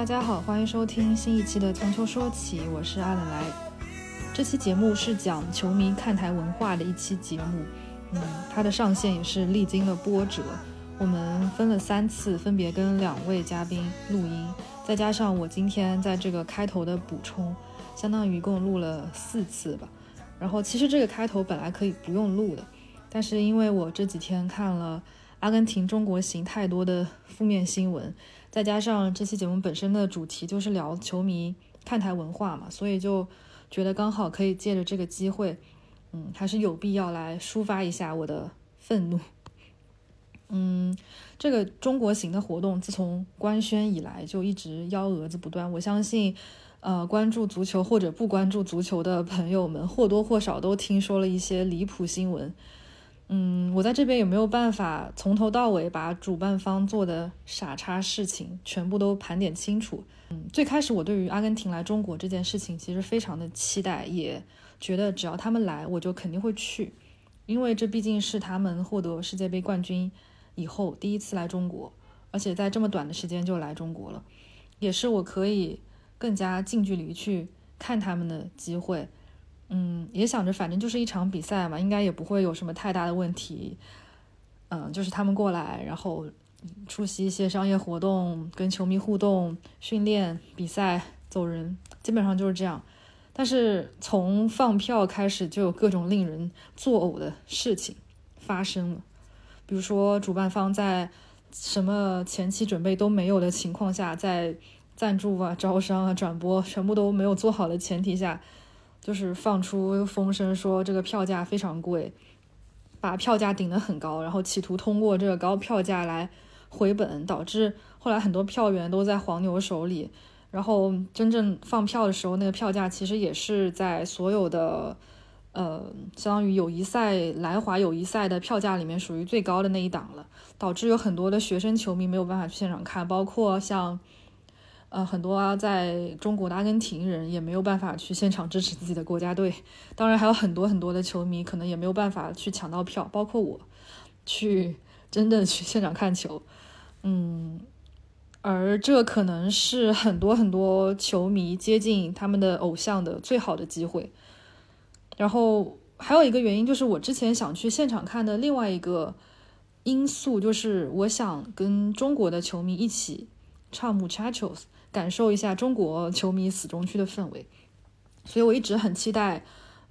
大家好，欢迎收听新一期的《从球说起》，我是阿冷来。这期节目是讲球迷看台文化的一期节目，嗯，它的上线也是历经了波折，我们分了三次，分别跟两位嘉宾录音，再加上我今天在这个开头的补充，相当于一共录了四次吧。然后其实这个开头本来可以不用录的，但是因为我这几天看了阿根廷中国行太多的负面新闻，再加上这期节目本身的主题就是聊球迷看台文化嘛，所以就觉得刚好可以借着这个机会，嗯，还是有必要来抒发一下我的愤怒。嗯，这个中国行的活动自从官宣以来就一直幺蛾子不断，我相信。呃，关注足球或者不关注足球的朋友们，或多或少都听说了一些离谱新闻。嗯，我在这边也没有办法从头到尾把主办方做的傻叉事情全部都盘点清楚？嗯，最开始我对于阿根廷来中国这件事情其实非常的期待，也觉得只要他们来，我就肯定会去，因为这毕竟是他们获得世界杯冠军以后第一次来中国，而且在这么短的时间就来中国了，也是我可以。更加近距离去看他们的机会，嗯，也想着反正就是一场比赛嘛，应该也不会有什么太大的问题，嗯，就是他们过来，然后出席一些商业活动，跟球迷互动、训练、比赛、走人，基本上就是这样。但是从放票开始，就有各种令人作呕的事情发生了，比如说主办方在什么前期准备都没有的情况下，在赞助啊、招商啊、转播全部都没有做好的前提下，就是放出风声说这个票价非常贵，把票价顶得很高，然后企图通过这个高票价来回本，导致后来很多票源都在黄牛手里。然后真正放票的时候，那个票价其实也是在所有的呃，相当于友谊赛来华友谊赛的票价里面属于最高的那一档了，导致有很多的学生球迷没有办法去现场看，包括像。呃，很多啊，在中国的阿根廷人也没有办法去现场支持自己的国家队，当然还有很多很多的球迷可能也没有办法去抢到票，包括我，去真的去现场看球，嗯，而这可能是很多很多球迷接近他们的偶像的最好的机会。然后还有一个原因就是我之前想去现场看的另外一个因素，就是我想跟中国的球迷一起唱 Muchachos。感受一下中国球迷死忠区的氛围，所以我一直很期待，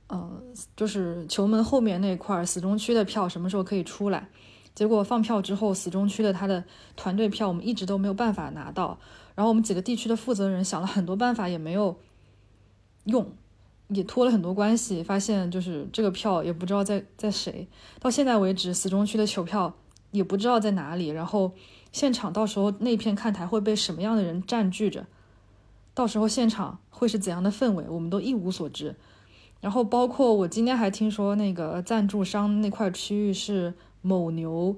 呃，就是球门后面那块死忠区的票什么时候可以出来。结果放票之后，死忠区的他的团队票我们一直都没有办法拿到。然后我们几个地区的负责人想了很多办法也没有用，也托了很多关系，发现就是这个票也不知道在在谁。到现在为止，死忠区的球票也不知道在哪里。然后。现场到时候那片看台会被什么样的人占据着？到时候现场会是怎样的氛围？我们都一无所知。然后包括我今天还听说那个赞助商那块区域是某牛，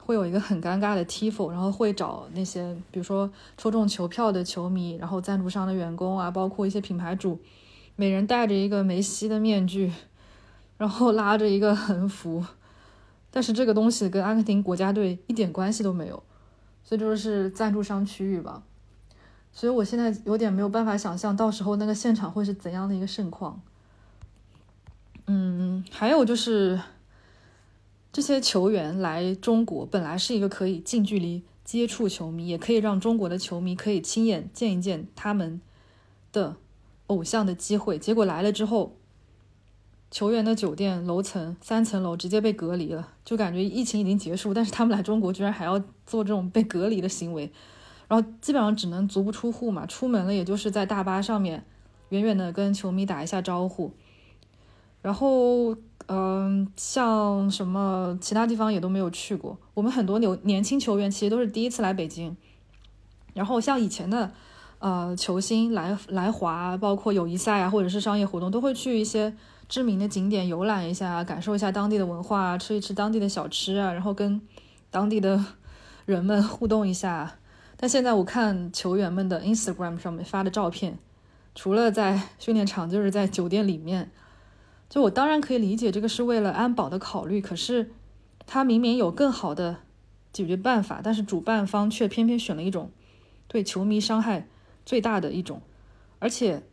会有一个很尴尬的 tifo，然后会找那些比如说抽中球票的球迷，然后赞助商的员工啊，包括一些品牌主，每人戴着一个梅西的面具，然后拉着一个横幅，但是这个东西跟阿根廷国家队一点关系都没有。这就是赞助商区域吧，所以我现在有点没有办法想象到时候那个现场会是怎样的一个盛况。嗯，还有就是这些球员来中国本来是一个可以近距离接触球迷，也可以让中国的球迷可以亲眼见一见他们的偶像的机会，结果来了之后。球员的酒店楼层三层楼直接被隔离了，就感觉疫情已经结束，但是他们来中国居然还要做这种被隔离的行为，然后基本上只能足不出户嘛，出门了也就是在大巴上面远远的跟球迷打一下招呼，然后嗯，像什么其他地方也都没有去过。我们很多年年轻球员其实都是第一次来北京，然后像以前的呃球星来来华，包括友谊赛啊或者是商业活动，都会去一些。知名的景点游览一下，感受一下当地的文化，吃一吃当地的小吃啊，然后跟当地的人们互动一下。但现在我看球员们的 Instagram 上面发的照片，除了在训练场，就是在酒店里面。就我当然可以理解这个是为了安保的考虑，可是他明明有更好的解决办法，但是主办方却偏偏选了一种对球迷伤害最大的一种。而且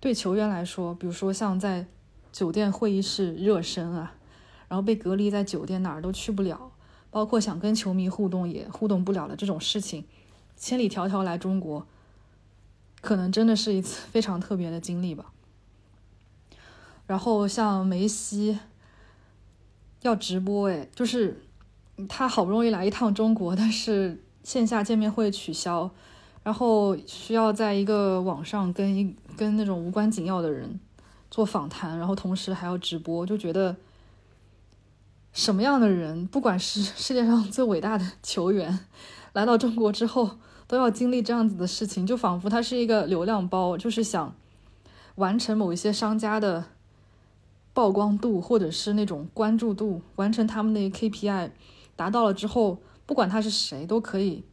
对球员来说，比如说像在酒店会议室热身啊，然后被隔离在酒店哪儿都去不了，包括想跟球迷互动也互动不了的这种事情，千里迢迢来中国，可能真的是一次非常特别的经历吧。然后像梅西要直播，哎，就是他好不容易来一趟中国，但是线下见面会取消，然后需要在一个网上跟一跟那种无关紧要的人做访谈，然后同时还要直播，就觉得什么样的人，不管是 世界上最伟大的球员，来到中国之后都要经历这样子的事情，就仿佛他是一个流量包，就是想完成某一些商家的。曝光度或者是那种关注度，完成他们的 KPI 达到了之后，不管他是谁都可以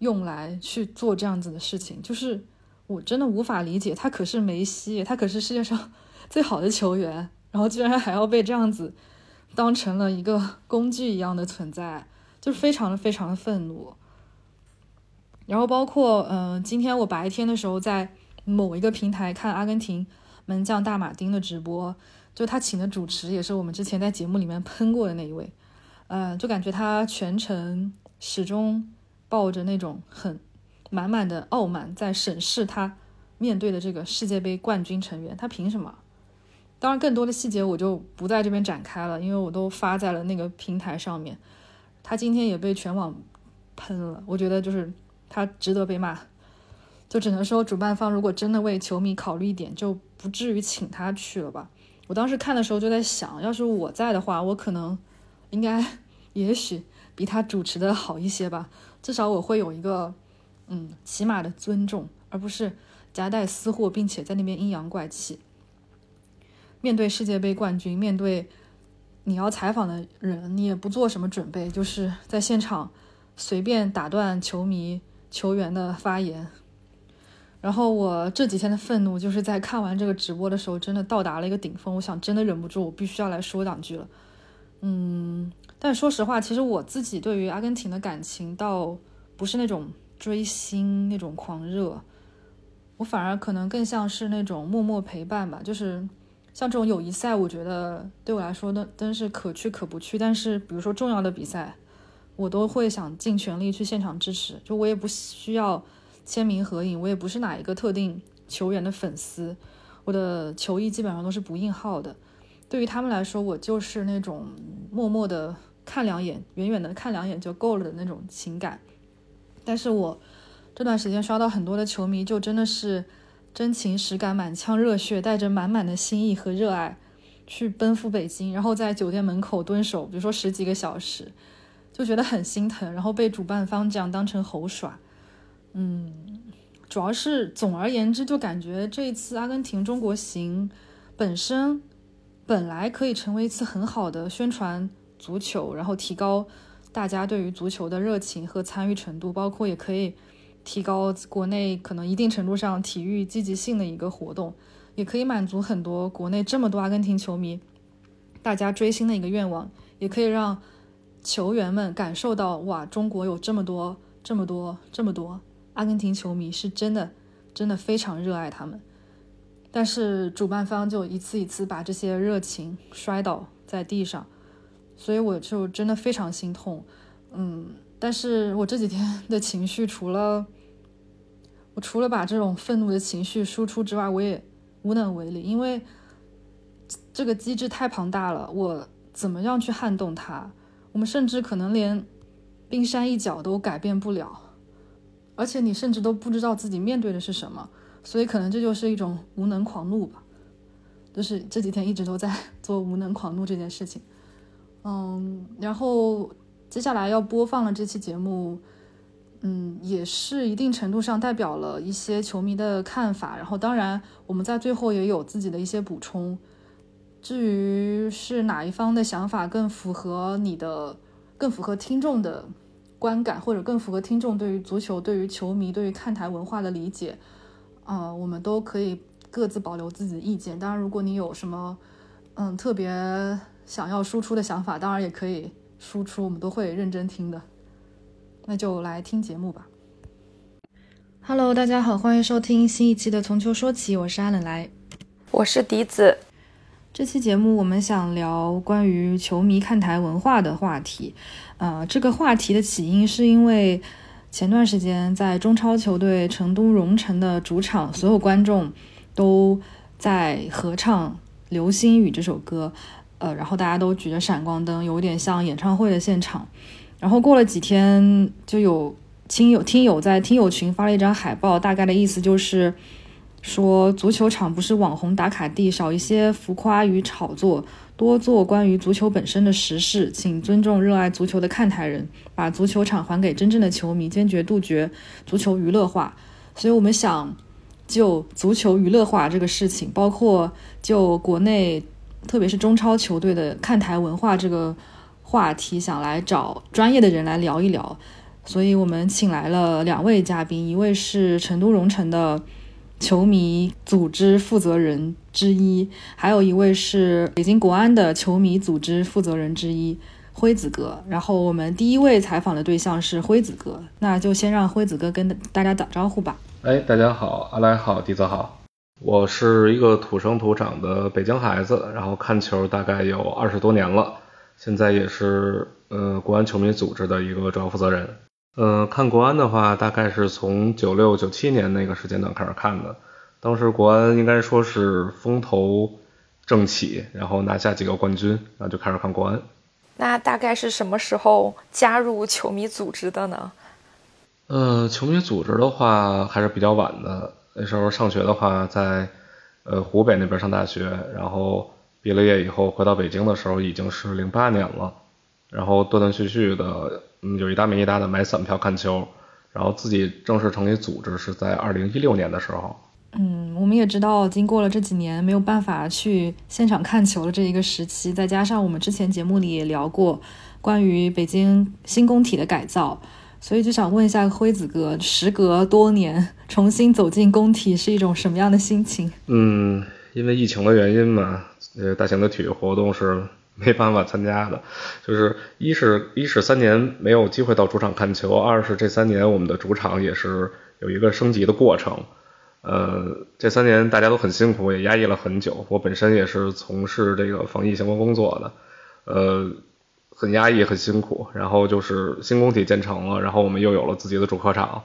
用来去做这样子的事情。就是我真的无法理解，他可是梅西，他可是世界上 最好的球员，然后居然还要被这样子当成了一个工具一样的存在，就是非常的非常的愤怒。然后包括嗯，今天我白天的时候在某一个平台看阿根廷。门将大马丁的直播，就他请的主持也是我们之前在节目里面喷过的那一位，呃，就感觉他全程始终抱着那种很满满的傲慢，在审视他面对的这个世界杯冠军成员，他凭什么？当然，更多的细节我就不在这边展开了，因为我都发在了那个平台上面。他今天也被全网喷了，我觉得就是他值得被骂。就只能说，主办方如果真的为球迷考虑一点，就不至于请他去了吧。我当时看的时候就在想，要是我在的话，我可能应该也许比他主持的好一些吧。至少我会有一个嗯起码的尊重，而不是夹带私货，并且在那边阴阳怪气。面对世界杯冠军，面对你要采访的人，你也不做什么准备，就是在现场随便打断球迷球员的发言。然后我这几天的愤怒，就是在看完这个直播的时候，真的到达了一个顶峰。我想，真的忍不住，我必须要来说两句了。嗯，但说实话，其实我自己对于阿根廷的感情，倒不是那种追星那种狂热，我反而可能更像是那种默默陪伴吧。就是像这种友谊赛，我觉得对我来说，都真是可去可不去。但是，比如说重要的比赛，我都会想尽全力去现场支持。就我也不需要。签名合影，我也不是哪一个特定球员的粉丝，我的球衣基本上都是不印号的。对于他们来说，我就是那种默默的看两眼，远远的看两眼就够了的那种情感。但是我这段时间刷到很多的球迷，就真的是真情实感、满腔热血，带着满满的心意和热爱去奔赴北京，然后在酒店门口蹲守，比如说十几个小时，就觉得很心疼，然后被主办方这样当成猴耍。嗯，主要是总而言之，就感觉这一次阿根廷中国行本身本来可以成为一次很好的宣传足球，然后提高大家对于足球的热情和参与程度，包括也可以提高国内可能一定程度上体育积极性的一个活动，也可以满足很多国内这么多阿根廷球迷大家追星的一个愿望，也可以让球员们感受到哇，中国有这么多这么多这么多。阿根廷球迷是真的，真的非常热爱他们，但是主办方就一次一次把这些热情摔倒在地上，所以我就真的非常心痛。嗯，但是我这几天 的情绪，除了我除了把这种愤怒的情绪输出之外，我也无能为力，因为这个机制太庞大了，我怎么样去撼动它？我们甚至可能连冰山一角都改变不了。而且你甚至都不知道自己面对的是什么，所以可能这就是一种无能狂怒吧。就是这几天一直都在 做无能狂怒这件事情。嗯，然后接下来要播放的这期节目，嗯，也是一定程度上代表了一些球迷的看法。然后当然我们在最后也有自己的一些补充。至于是哪一方的想法更符合你的，更符合听众的。观感或者更符合听众对于足球、对于球迷、对于看台文化的理解，啊，我们都可以各自保留自己的意见。当然，如果你有什么嗯特别想要输出的想法，当然也可以输出，我们都会认真听的。那就来听节目吧。Hello，大家好，欢迎收听新一期的《从球说起》，我是阿冷来，我是笛子。这期节目我们想聊关于球迷看台文化的话题。呃，这个话题的起因是因为前段时间在中超球队成都蓉城的主场，所有观众都在合唱《流星雨》这首歌。呃，然后大家都举着闪光灯，有点像演唱会的现场。然后过了几天，就有亲友听友在听友群发了一张海报，大概的意思就是说，足球场不是网红打卡地，少一些浮夸与炒作，多做关于足球本身的实事，请尊重热爱足球的看台人，把足球场还给真正的球迷，坚决杜绝足球娱乐化。所以我们想就足球娱乐化这个事情，包括就国内。特别是中超球队的看台文化这个话题，想来找专业的人来聊一聊，所以我们请来了两位嘉宾，一位是成都蓉城的球迷组织负责人之一，还有一位是北京国安的球迷组织负责人之一，辉子哥。然后我们第一位采访的对象是辉子哥，那就先让辉子哥跟大家打招呼吧。哎，大家好，阿来好，迪泽好。我是一个土生土长的北京孩子，然后看球大概有二十多年了，现在也是呃国安球迷组织的一个主要负责人。嗯，看国安的话，大概是从九六九七年那个时间段开始看的，当时国安应该说是风头正起，然后拿下几个冠军，然后就开始看国安。那大概是什么时候加入球迷组织的呢？呃，球迷组织的话还是比较晚的。那时候上学的话，在呃湖北那边上大学，然后毕了业以后回到北京的时候已经是零八年了，然后断断续续的，嗯，有一搭没一搭的买散票看球，然后自己正式成立组织是在二零一六年的时候。嗯，我们也知道，经过了这几年没有办法去现场看球的这一个时期，再加上我们之前节目里也聊过关于北京新工体的改造。所以就想问一下辉子哥，时隔多年重新走进工体是一种什么样的心情？嗯，因为疫情的原因嘛，呃，大型的体育活动是没办法参加的。就是一是一是三年没有机会到主场看球，二是这三年我们的主场也是有一个升级的过程。呃，这三年大家都很辛苦，也压抑了很久。我本身也是从事这个防疫相关工作的，呃。很压抑，很辛苦，然后就是新工体建成了，然后我们又有了自己的主客场，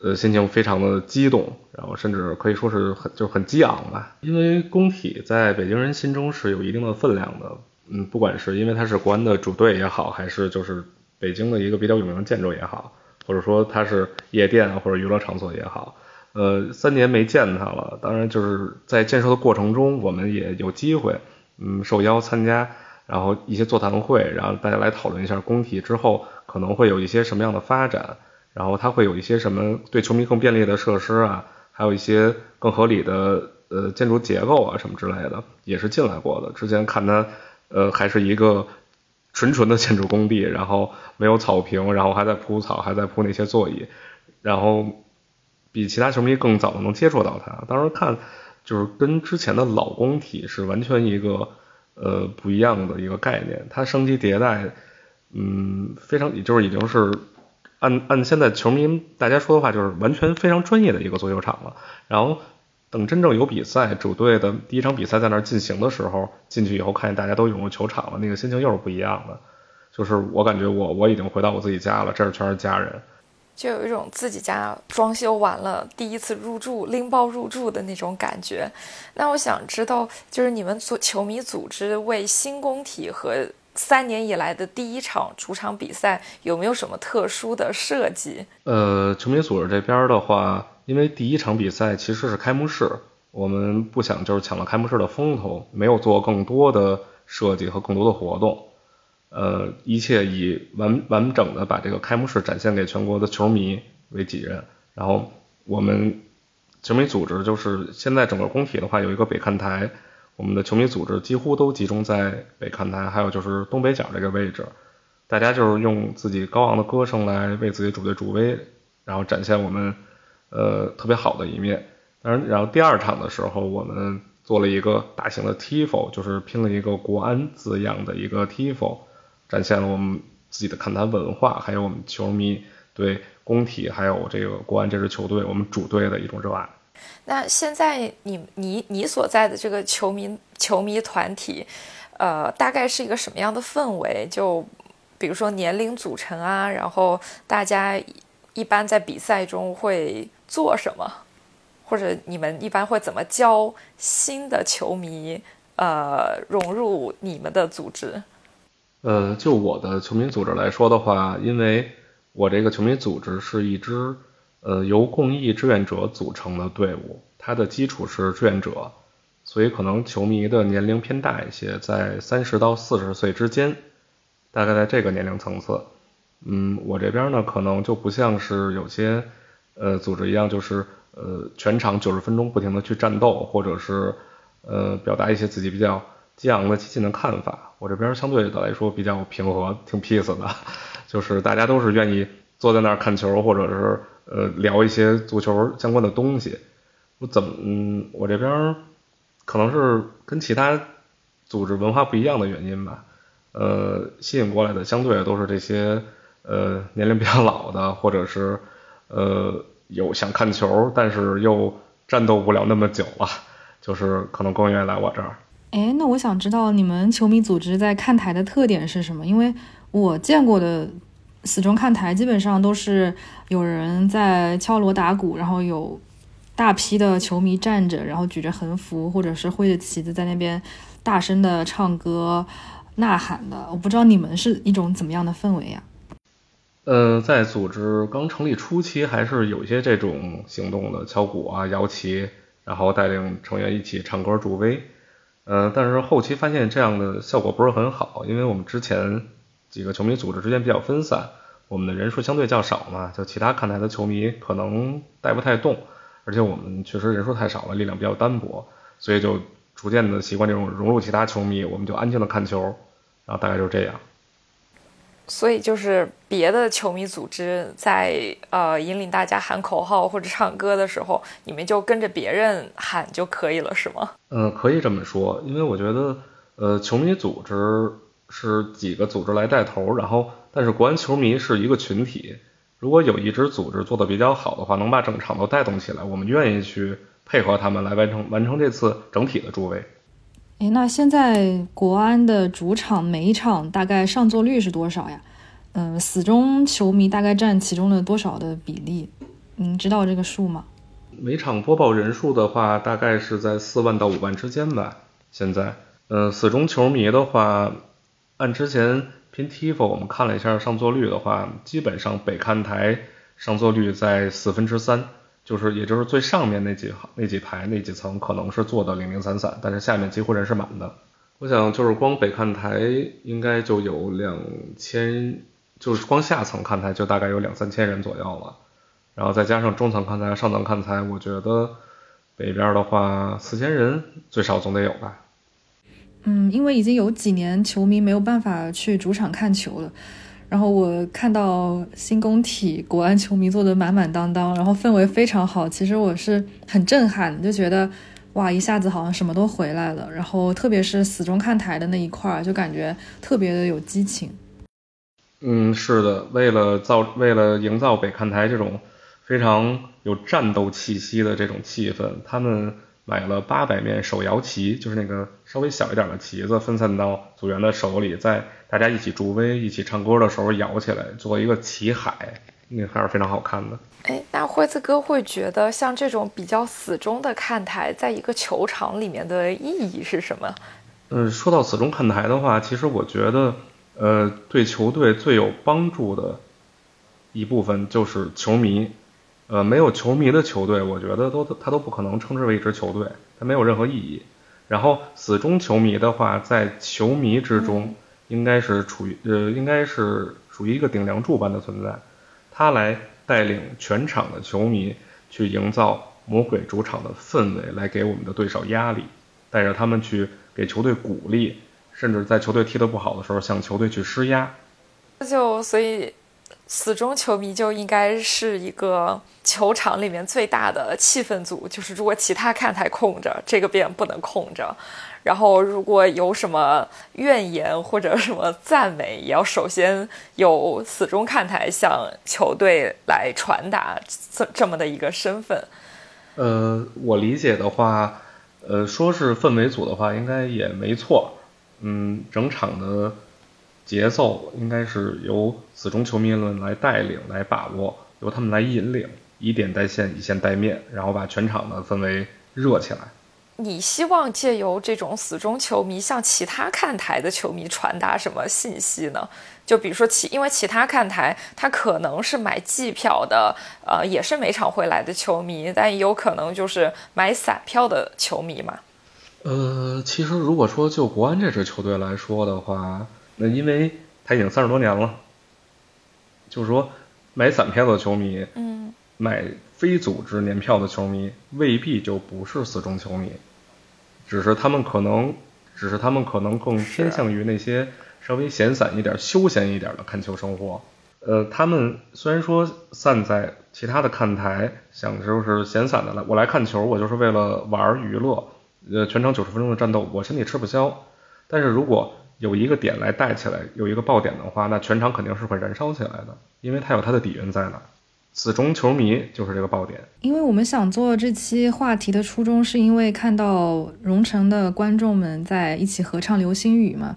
呃，心情非常的激动，然后甚至可以说是很就很激昂吧。因为工体在北京人心中是有一定的分量的，嗯，不管是因为它是国安的主队也好，还是就是北京的一个比较有名的建筑也好，或者说它是夜店或者娱乐场所也好，呃，三年没见它了，当然就是在建设的过程中，我们也有机会，嗯，受邀参加。然后一些座谈会，然后大家来讨论一下工体之后可能会有一些什么样的发展，然后它会有一些什么对球迷更便利的设施啊，还有一些更合理的呃建筑结构啊什么之类的，也是进来过的。之前看它呃还是一个纯纯的建筑工地，然后没有草坪，然后还在铺草，还在铺那些座椅，然后比其他球迷更早的能接触到它。当时看就是跟之前的老工体是完全一个。呃，不一样的一个概念，它升级迭代，嗯，非常，就是已经是按按现在球迷大家说的话，就是完全非常专业的一个足球场了。然后等真正有比赛，主队的第一场比赛在那儿进行的时候，进去以后看见大家都涌入球场了，那个心情又是不一样的。就是我感觉我我已经回到我自己家了，这儿全是家人。就有一种自己家装修完了第一次入住拎包入住的那种感觉。那我想知道，就是你们组球迷组织为新工体和三年以来的第一场主场比赛有没有什么特殊的设计？呃，球迷组织这边的话，因为第一场比赛其实是开幕式，我们不想就是抢了开幕式的风头，没有做更多的设计和更多的活动。呃，一切以完完整的把这个开幕式展现给全国的球迷为己任。然后我们球迷组织就是现在整个工体的话有一个北看台，我们的球迷组织几乎都集中在北看台，还有就是东北角这个位置。大家就是用自己高昂的歌声来为自己主队助威，然后展现我们呃特别好的一面。当然，然后第二场的时候，我们做了一个大型的 tifo，就是拼了一个国安字样的一个 tifo。展现了我们自己的看台文化，还有我们球迷对工体还有这个国安这支球队，我们主队的一种热爱。那现在你你你所在的这个球迷球迷团体，呃，大概是一个什么样的氛围？就比如说年龄组成啊，然后大家一般在比赛中会做什么，或者你们一般会怎么教新的球迷呃融入你们的组织？呃，就我的球迷组织来说的话，因为我这个球迷组织是一支。呃，由公益志愿者组成的队伍，它的基础是志愿者，所以可能球迷的年龄偏大一些，在三十到四十岁之间，大概在这个年龄层次。嗯，我这边呢，可能就不像是有些呃组织一样，就是呃全场九十分钟不停的去战斗，或者是呃表达一些自己比较激昂的激进的看法。我这边相对的来说比较平和，挺 peace 的，就是大家都是愿意坐在那儿看球，或者是。呃，聊一些足球相关的东西，我怎么，嗯，我这边可能是跟其他组织文化不一样的原因吧，呃，吸引过来的相对都是这些呃年龄比较老的，或者是呃有想看球，但是又战斗不了那么久了，就是可能更愿意来我这儿。哎，那我想知道你们球迷组织在看台的特点是什么？因为我见过的。死忠看台基本上都是有人在敲锣打鼓，然后有大批的球迷站着，然后举着横幅或者是挥着旗子在那边大声的唱歌呐喊的。我不知道你们是一种怎么样的氛围呀？呃，在组织刚成立初期，还是有一些这种行动的，敲鼓啊、摇旗，然后带领成员一起唱歌助威。呃，但是后期发现这样的效果不是很好，因为我们之前。几个球迷组织之间比较分散，我们的人数相对较少嘛，就其他看台的球迷可能带不太动，而且我们确实人数太少了，力量比较单薄，所以就逐渐的习惯这种融入其他球迷，我们就安静的看球，然后大概就是这样。所以就是别的球迷组织在呃引领大家喊口号或者唱歌的时候，你们就跟着别人喊就可以了，是吗？嗯，可以这么说，因为我觉得呃球迷组织。是几个组织来带头，然后但是国安球迷是一个群体，如果有一支组织做的比较好的话，能把整场都带动起来，我们愿意去配合他们来完成完成这次整体的助威。哎，那现在国安的主场每一场大概上座率是多少呀？嗯，死忠球迷大概占其中的多少的比例？您知道这个数吗？每场播报人数的话，大概是在四万到五万之间吧。现在，嗯，死忠球迷的话。按之前拼 TIFO，我们看了一下上座率的话，基本上北看台上座率在四分之三，就是也就是最上面那几行那几排那几层可能是坐的零零散散，但是下面几乎人是满的。我想就是光北看台应该就有两千，就是光下层看台就大概有两三千人左右了，然后再加上中层看台、上层看台，我觉得北边的话四千人最少总得有吧。嗯，因为已经有几年球迷没有办法去主场看球了，然后我看到新工体国安球迷坐得满满当当，然后氛围非常好，其实我是很震撼，就觉得哇，一下子好像什么都回来了。然后特别是死忠看台的那一块儿，就感觉特别的有激情。嗯，是的，为了造，为了营造北看台这种非常有战斗气息的这种气氛，他们。买了八百面手摇旗，就是那个稍微小一点的旗子，分散到组员的手里，在大家一起助威、一起唱歌的时候摇起来，做一个旗海，那还是非常好看的。哎，那辉子哥会觉得像这种比较死忠的看台，在一个球场里面的意义是什么？嗯，说到死忠看台的话，其实我觉得，呃，对球队最有帮助的一部分就是球迷。呃，没有球迷的球队，我觉得都他都不可能称之为一支球队，它没有任何意义。然后死忠球迷的话，在球迷之中应该是处于呃，应该是属于一个顶梁柱般的存在，他来带领全场的球迷去营造魔鬼主场的氛围，来给我们的对手压力，带着他们去给球队鼓励，甚至在球队踢得不好的时候向球队去施压。就所以。死忠球迷就应该是一个球场里面最大的气氛组，就是如果其他看台空着，这个边不能空着。然后如果有什么怨言或者什么赞美，也要首先有死忠看台向球队来传达这这么的一个身份。呃，我理解的话，呃，说是氛围组的话，应该也没错。嗯，整场的。节奏应该是由死忠球迷们来带领、来把握，由他们来引领，以点带线，以线带面，然后把全场的氛围热起来。你希望借由这种死忠球迷向其他看台的球迷传达什么信息呢？就比如说其，因为其他看台他可能是买季票的，呃，也是每场会来的球迷，但也有可能就是买散票的球迷嘛。呃，其实如果说就国安这支球队来说的话。那因为他已经三十多年了，就是说买散票的球迷，嗯，买非组织年票的球迷未必就不是死忠球迷，只是他们可能，只是他们可能更偏向于那些稍微闲散一点、休闲一点的看球生活。呃，他们虽然说散在其他的看台，想就是闲散的来，我来看球，我就是为了玩娱乐，呃，全场九十分钟的战斗，我身体吃不消。但是如果有一个点来带起来，有一个爆点的话，那全场肯定是会燃烧起来的，因为它有它的底蕴在那。死忠球迷就是这个爆点。因为我们想做这期话题的初衷，是因为看到蓉城的观众们在一起合唱《流星雨》嘛，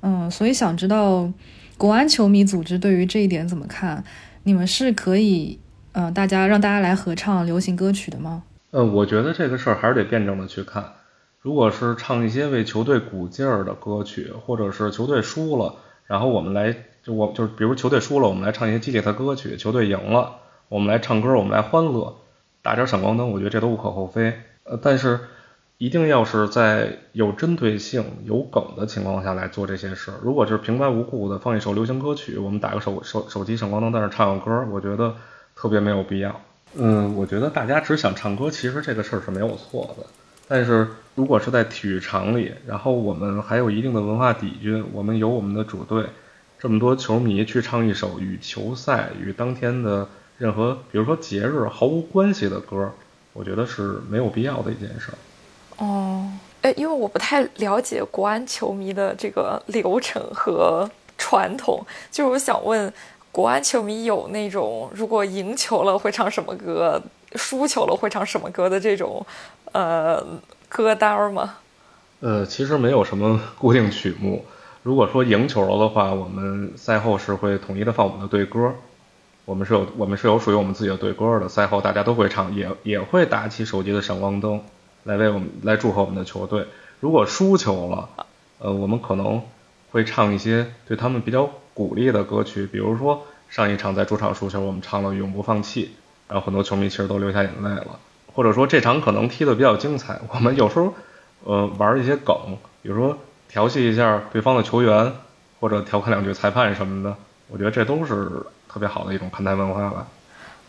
嗯，所以想知道国安球迷组织对于这一点怎么看？你们是可以，嗯，大家让大家来合唱流行歌曲的吗？呃，我觉得这个事儿还是得辩证的去看。如果是唱一些为球队鼓劲儿的歌曲，或者是球队输了，然后我们来就我就是比如球队输了，我们来唱一些激励的歌曲；球队赢了，我们来唱歌，我们来欢乐，打点闪光灯，我觉得这都无可厚非。呃，但是一定要是在有针对性、有梗的情况下来做这些事。如果是平白无故的放一首流行歌曲，我们打个手手手机闪光灯在那唱个歌，我觉得特别没有必要。嗯，我觉得大家只想唱歌，其实这个事儿是没有错的。但是如果是在体育场里，然后我们还有一定的文化底蕴，我们有我们的主队，这么多球迷去唱一首与球赛与当天的任何，比如说节日毫无关系的歌，我觉得是没有必要的一件事。哦，哎，因为我不太了解国安球迷的这个流程和传统，就是我想问，国安球迷有那种如果赢球了会唱什么歌，输球了会唱什么歌的这种？呃，歌单吗？呃，其实没有什么固定曲目。如果说赢球了的话，我们赛后是会统一的放我们的队歌。我们是有我们是有属于我们自己的队歌的。赛后大家都会唱，也也会打起手机的闪光灯，来为我们来祝贺我们的球队。如果输球了，呃，我们可能会唱一些对他们比较鼓励的歌曲，比如说上一场在主场输球，我们唱了《永不放弃》，然后很多球迷其实都流下眼泪了。或者说这场可能踢得比较精彩，我们有时候，呃，玩一些梗，比如说调戏一下对方的球员，或者调侃两句裁判什么的，我觉得这都是特别好的一种看台文化吧。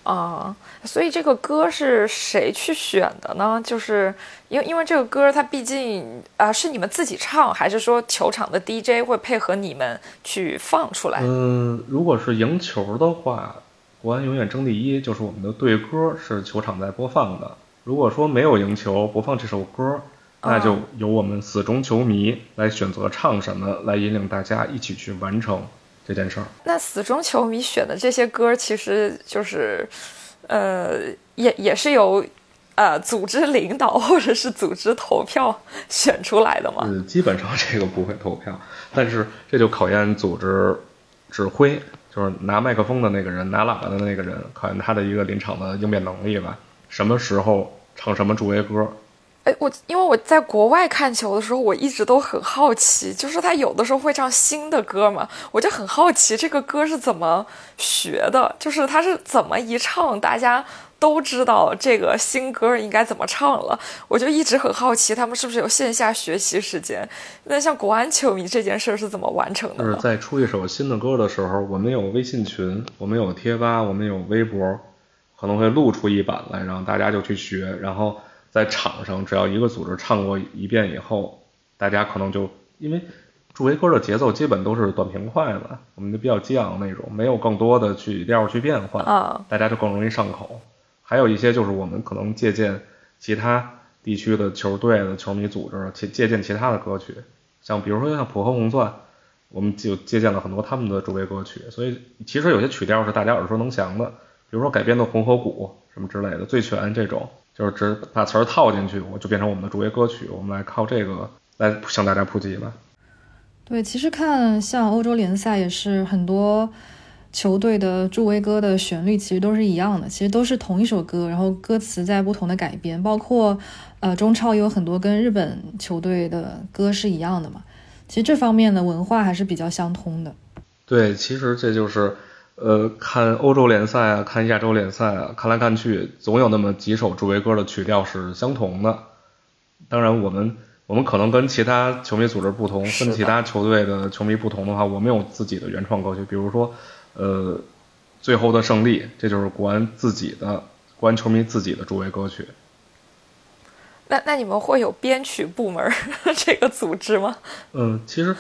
啊，所以这个歌是谁去选的呢？就是因为因为这个歌它毕竟啊是你们自己唱，还是说球场的 DJ 会配合你们去放出来？嗯，如果是赢球的话。国安永远争第一，就是我们的队歌是球场在播放的。如果说没有赢球，播放这首歌，那就由我们死忠球迷来选择唱什么，来引领大家一起去完成这件事儿。那死忠球迷选的这些歌，其实就是，呃，也也是由，呃，组织领导或者是组织投票选出来的吗？嗯，基本上这个不会投票，但是这就考验组织指挥。就是拿麦克风的那个人，拿喇叭的那个人，考验他的一个临场的应变能力吧。什么时候唱什么助威歌？哎，我因为我在国外看球的时候，我一直都很好奇，就是他有的时候会唱新的歌嘛，我就很好奇这个歌是怎么学的，就是他是怎么一唱大家。都知道这个新歌应该怎么唱了，我就一直很好奇，他们是不是有线下学习时间？那像国安球迷这件事是怎么完成的？就是在出一首新的歌的时候，我们有微信群，我们有贴吧，我们有微博，可能会录出一版来，然后大家就去学。然后在场上，只要一个组织唱过一遍以后，大家可能就因为助威歌的节奏基本都是短平快的，我们就比较激昂那种，没有更多的去调去变换，啊，大家就更容易上口。还有一些就是我们可能借鉴其他地区的球队的球迷组织，借借鉴其他的歌曲，像比如说像《浦和红钻》，我们就借鉴了很多他们的助威歌曲，所以其实有些曲调是大家耳熟能详的，比如说改编的《红河谷》什么之类的，《醉拳》这种，就是只把词儿套进去，我就变成我们的助威歌曲，我们来靠这个来向大家普及吧。对，其实看像欧洲联赛也是很多。球队的助威歌的旋律其实都是一样的，其实都是同一首歌，然后歌词在不同的改编，包括呃中超也有很多跟日本球队的歌是一样的嘛。其实这方面的文化还是比较相通的。对，其实这就是呃看欧洲联赛啊，看亚洲联赛啊，看来看去总有那么几首助威歌的曲调是相同的。当然，我们我们可能跟其他球迷组织不同，跟其他球队的球迷不同的话，我们有自己的原创歌曲，比如说。呃，最后的胜利，这就是国安自己的国安球迷自己的助威歌曲。那那你们会有编曲部门 这个组织吗？嗯，其实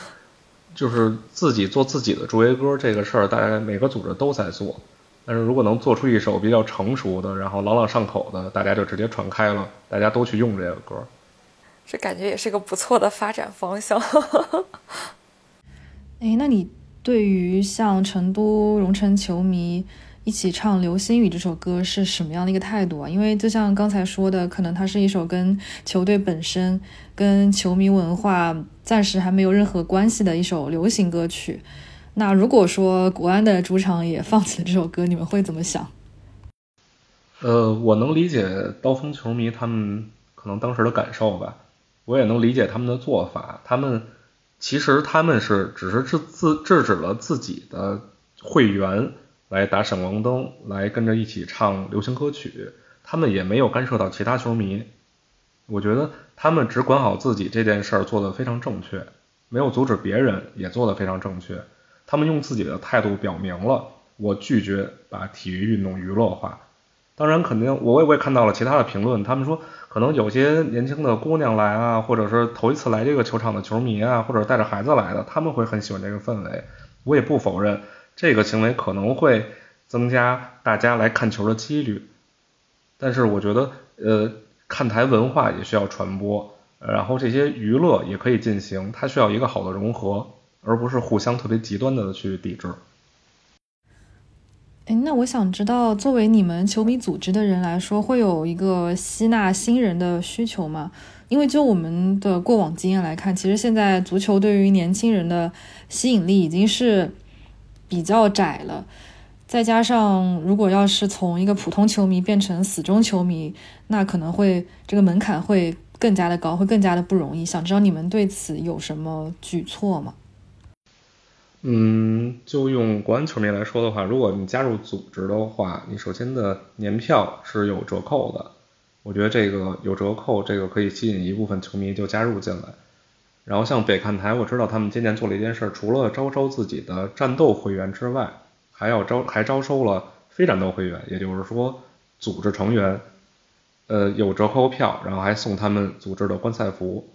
就是自己做自己的助威歌这个事儿，大概每个组织都在做。但是如果能做出一首比较成熟的，然后朗朗上口的，大家就直接传开了，大家都去用这个歌。这感觉也是个不错的发展方向。哎，那你？对于像成都蓉城球迷一起唱《流星雨》这首歌是什么样的一个态度啊？因为就像刚才说的，可能它是一首跟球队本身、跟球迷文化暂时还没有任何关系的一首流行歌曲。那如果说国安的主场也放起了这首歌，你们会怎么想？呃，我能理解刀锋球迷他们可能当时的感受吧，我也能理解他们的做法，他们。其实他们是只是制自制止了自己的会员来打闪光灯，来跟着一起唱流行歌曲，他们也没有干涉到其他球迷。我觉得他们只管好自己这件事儿做得非常正确，没有阻止别人也做得非常正确。他们用自己的态度表明了我拒绝把体育运动娱乐化。当然，肯定我我也看到了其他的评论，他们说可能有些年轻的姑娘来啊，或者是头一次来这个球场的球迷啊，或者带着孩子来的，他们会很喜欢这个氛围。我也不否认这个行为可能会增加大家来看球的几率，但是我觉得，呃，看台文化也需要传播，然后这些娱乐也可以进行，它需要一个好的融合，而不是互相特别极端的去抵制。哎，那我想知道，作为你们球迷组织的人来说，会有一个吸纳新人的需求吗？因为就我们的过往经验来看，其实现在足球对于年轻人的吸引力已经是比较窄了。再加上，如果要是从一个普通球迷变成死忠球迷，那可能会这个门槛会更加的高，会更加的不容易。想知道你们对此有什么举措吗？嗯，就用国安球迷来说的话，如果你加入组织的话，你首先的年票是有折扣的。我觉得这个有折扣，这个可以吸引一部分球迷就加入进来。然后像北看台，我知道他们今年做了一件事，除了招收自己的战斗会员之外，还要招还招收了非战斗会员，也就是说组织成员，呃有折扣票，然后还送他们组织的观赛服。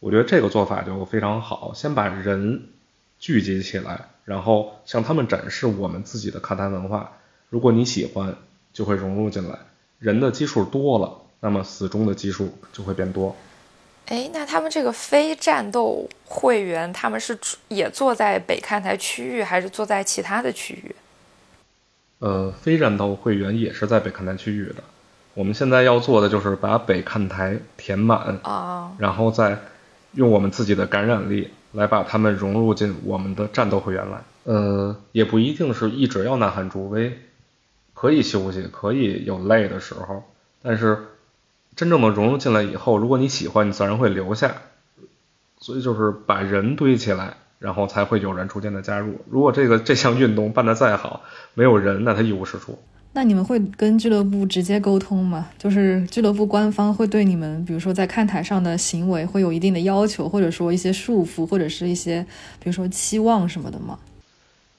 我觉得这个做法就非常好，先把人。聚集起来，然后向他们展示我们自己的看台文化。如果你喜欢，就会融入进来。人的基数多了，那么死忠的基数就会变多。哎，那他们这个非战斗会员，他们是也坐在北看台区域，还是坐在其他的区域？呃，非战斗会员也是在北看台区域的。我们现在要做的就是把北看台填满啊，然后再用我们自己的感染力。来把他们融入进我们的战斗会员来，呃，也不一定是一直要呐喊助威，可以休息，可以有累的时候，但是真正的融入进来以后，如果你喜欢，你自然会留下。所以就是把人堆起来，然后才会有人逐渐的加入。如果这个这项运动办得再好，没有人，那它一无是处。那你们会跟俱乐部直接沟通吗？就是俱乐部官方会对你们，比如说在看台上的行为会有一定的要求，或者说一些束缚，或者是一些比如说期望什么的吗？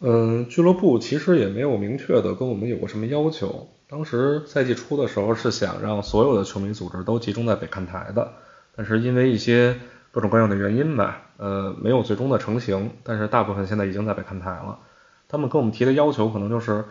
嗯，俱乐部其实也没有明确的跟我们有过什么要求。当时赛季初的时候是想让所有的球迷组织都集中在北看台的，但是因为一些各种各样的原因吧，呃，没有最终的成型，但是大部分现在已经在北看台了。他们跟我们提的要求可能就是，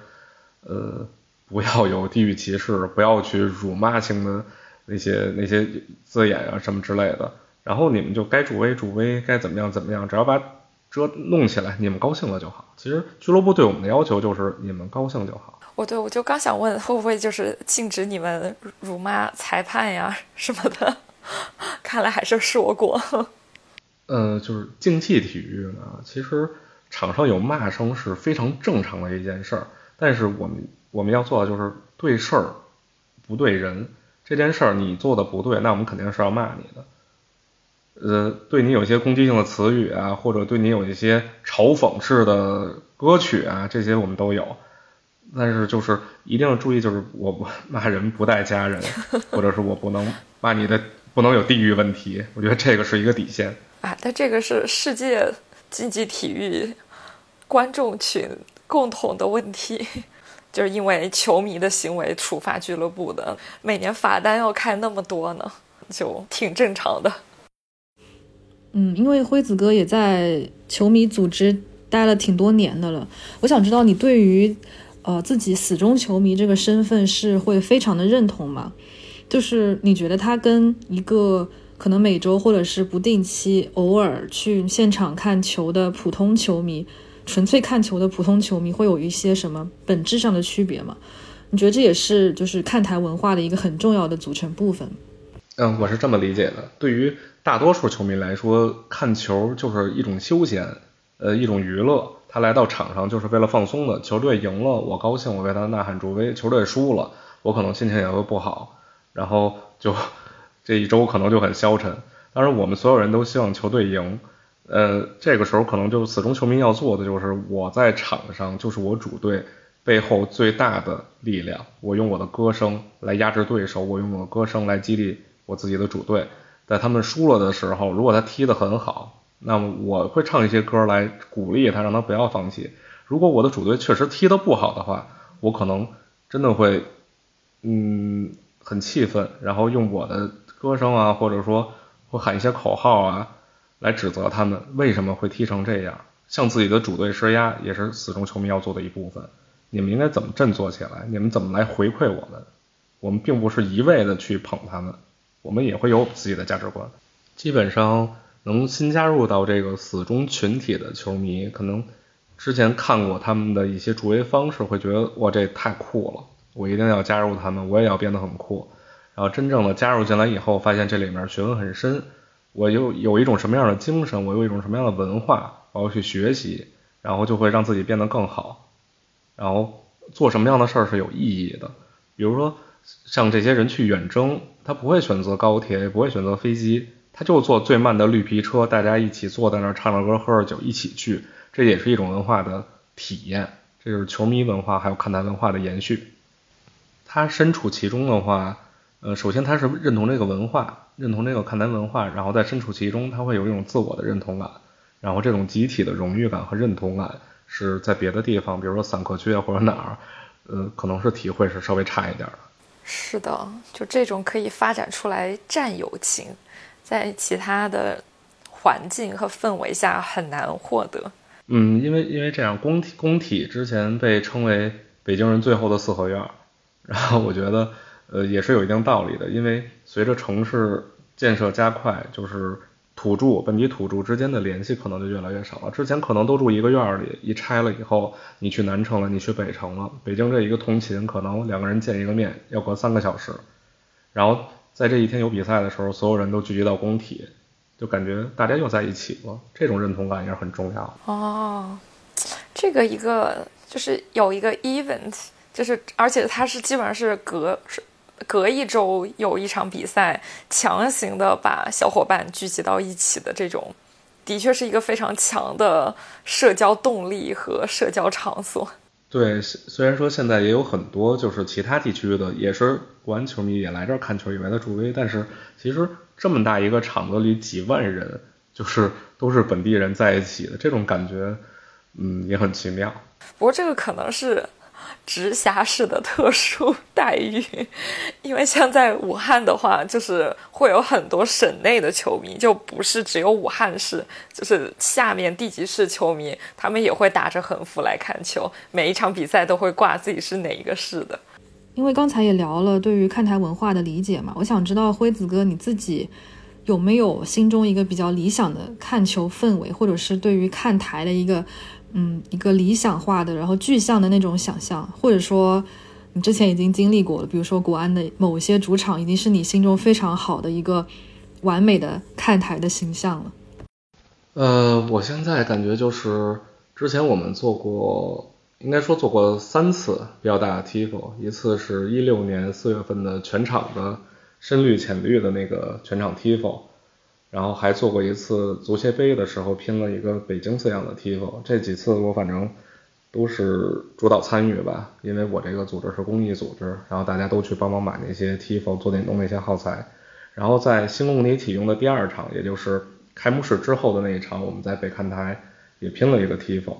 呃，不要有地域歧视，不要去辱骂性的那些那些字眼啊什么之类的。然后你们就该助威助威，该怎么样怎么样，只要把这弄起来，你们高兴了就好。其实俱乐部对我们的要求就是你们高兴就好。我对我就刚想问，会不会就是禁止你们辱骂裁判呀什么的？看来还是说过。嗯，就是竞技体育呢，其实场上有骂声是非常正常的一件事儿。但是我们我们要做的就是对事儿不对人。这件事儿你做的不对，那我们肯定是要骂你的。呃，对你有一些攻击性的词语啊，或者对你有一些嘲讽式的歌曲啊，这些我们都有。但是就是一定要注意，就是我不骂人不带家人，或者是我不能 骂你的。不能有地域问题，我觉得这个是一个底线。啊，但这个是世界竞技体育观众群共同的问题，就是因为球迷的行为处罚俱乐部的，每年罚单要开那么多呢，就挺正常的。嗯，因为辉子哥也在球迷组织待了挺多年的了，我想知道你对于呃自己死忠球迷这个身份是会非常的认同吗？就是你觉得他跟一个可能每周或者是不定期偶尔去现场看球的普通球迷，纯粹看球的普通球迷会有一些什么本质上的区别吗？你觉得这也是就是看台文化的一个很重要的组成部分？嗯，我是这么理解的。对于大多数球迷来说，看球就是一种休闲，呃，一种娱乐。他来到场上就是为了放松的。球队赢了，我高兴，我为他呐喊助威；球队输了，我可能心情也会不好。然后就这一周可能就很消沉。当然，我们所有人都希望球队赢。呃，这个时候可能就死忠球迷要做的就是，我在场上就是我主队背后最大的力量。我用我的歌声来压制对手，我用我的歌声来激励我自己的主队。在他们输了的时候，如果他踢得很好，那么我会唱一些歌来鼓励他，让他不要放弃。如果我的主队确实踢得不好的话，我可能真的会，嗯。很气愤，然后用我的歌声啊，或者说会喊一些口号啊，来指责他们为什么会踢成这样，向自己的主队施压，也是死忠球迷要做的一部分。你们应该怎么振作起来？你们怎么来回馈我们？我们并不是一味的去捧他们，我们也会有自己的价值观。基本上能新加入到这个死忠群体的球迷，可能之前看过他们的一些助威方式，会觉得哇，这太酷了。我一定要加入他们，我也要变得很酷。然后真正的加入进来以后，发现这里面学问很深。我又有一种什么样的精神，我有一种什么样的文化，我要去学习，然后就会让自己变得更好。然后做什么样的事儿是有意义的？比如说像这些人去远征，他不会选择高铁，也不会选择飞机，他就坐最慢的绿皮车，大家一起坐在那儿唱着歌，喝着酒，一起去。这也是一种文化的体验，这就是球迷文化还有看台文化的延续。他身处其中的话，呃，首先他是认同这个文化，认同这个看台文化，然后在身处其中，他会有一种自我的认同感，然后这种集体的荣誉感和认同感是在别的地方，比如说散客区啊或者哪儿，呃，可能是体会是稍微差一点的。是的，就这种可以发展出来战友情，在其他的环境和氛围下很难获得。嗯，因为因为这样，工体工体之前被称为北京人最后的四合院。然后我觉得，呃，也是有一定道理的，因为随着城市建设加快，就是土著本地土著之间的联系可能就越来越少了。之前可能都住一个院里，一拆了以后，你去南城了，你去北城了，北京这一个通勤可能两个人见一个面要隔三个小时。然后在这一天有比赛的时候，所有人都聚集到工体，就感觉大家又在一起了，这种认同感也是很重要。哦，这个一个就是有一个 event。就是，而且它是基本上是隔是隔一周有一场比赛，强行的把小伙伴聚集到一起的这种，的确是一个非常强的社交动力和社交场所。对，虽然说现在也有很多就是其他地区的也是国安球迷也来这儿看球，以外的助威，但是其实这么大一个场子里几万人，就是都是本地人在一起的这种感觉，嗯，也很奇妙。不过这个可能是。直辖市的特殊待遇，因为像在武汉的话，就是会有很多省内的球迷，就不是只有武汉市，就是下面地级市球迷，他们也会打着横幅来看球，每一场比赛都会挂自己是哪一个市的。因为刚才也聊了对于看台文化的理解嘛，我想知道辉子哥你自己有没有心中一个比较理想的看球氛围，或者是对于看台的一个。嗯，一个理想化的，然后具象的那种想象，或者说你之前已经经历过了，比如说国安的某些主场，已经是你心中非常好的一个完美的看台的形象了。呃，我现在感觉就是之前我们做过，应该说做过三次比较大的 tifo，一次是一六年四月份的全场的深绿浅绿的那个全场 tifo。然后还做过一次足协杯的时候拼了一个北京字样的 tifo，这几次我反正都是主导参与吧，因为我这个组织是公益组织，然后大家都去帮忙买那些 tifo 做点弄那些耗材。然后在新工体启用的第二场，也就是开幕式之后的那一场，我们在北看台也拼了一个 tifo。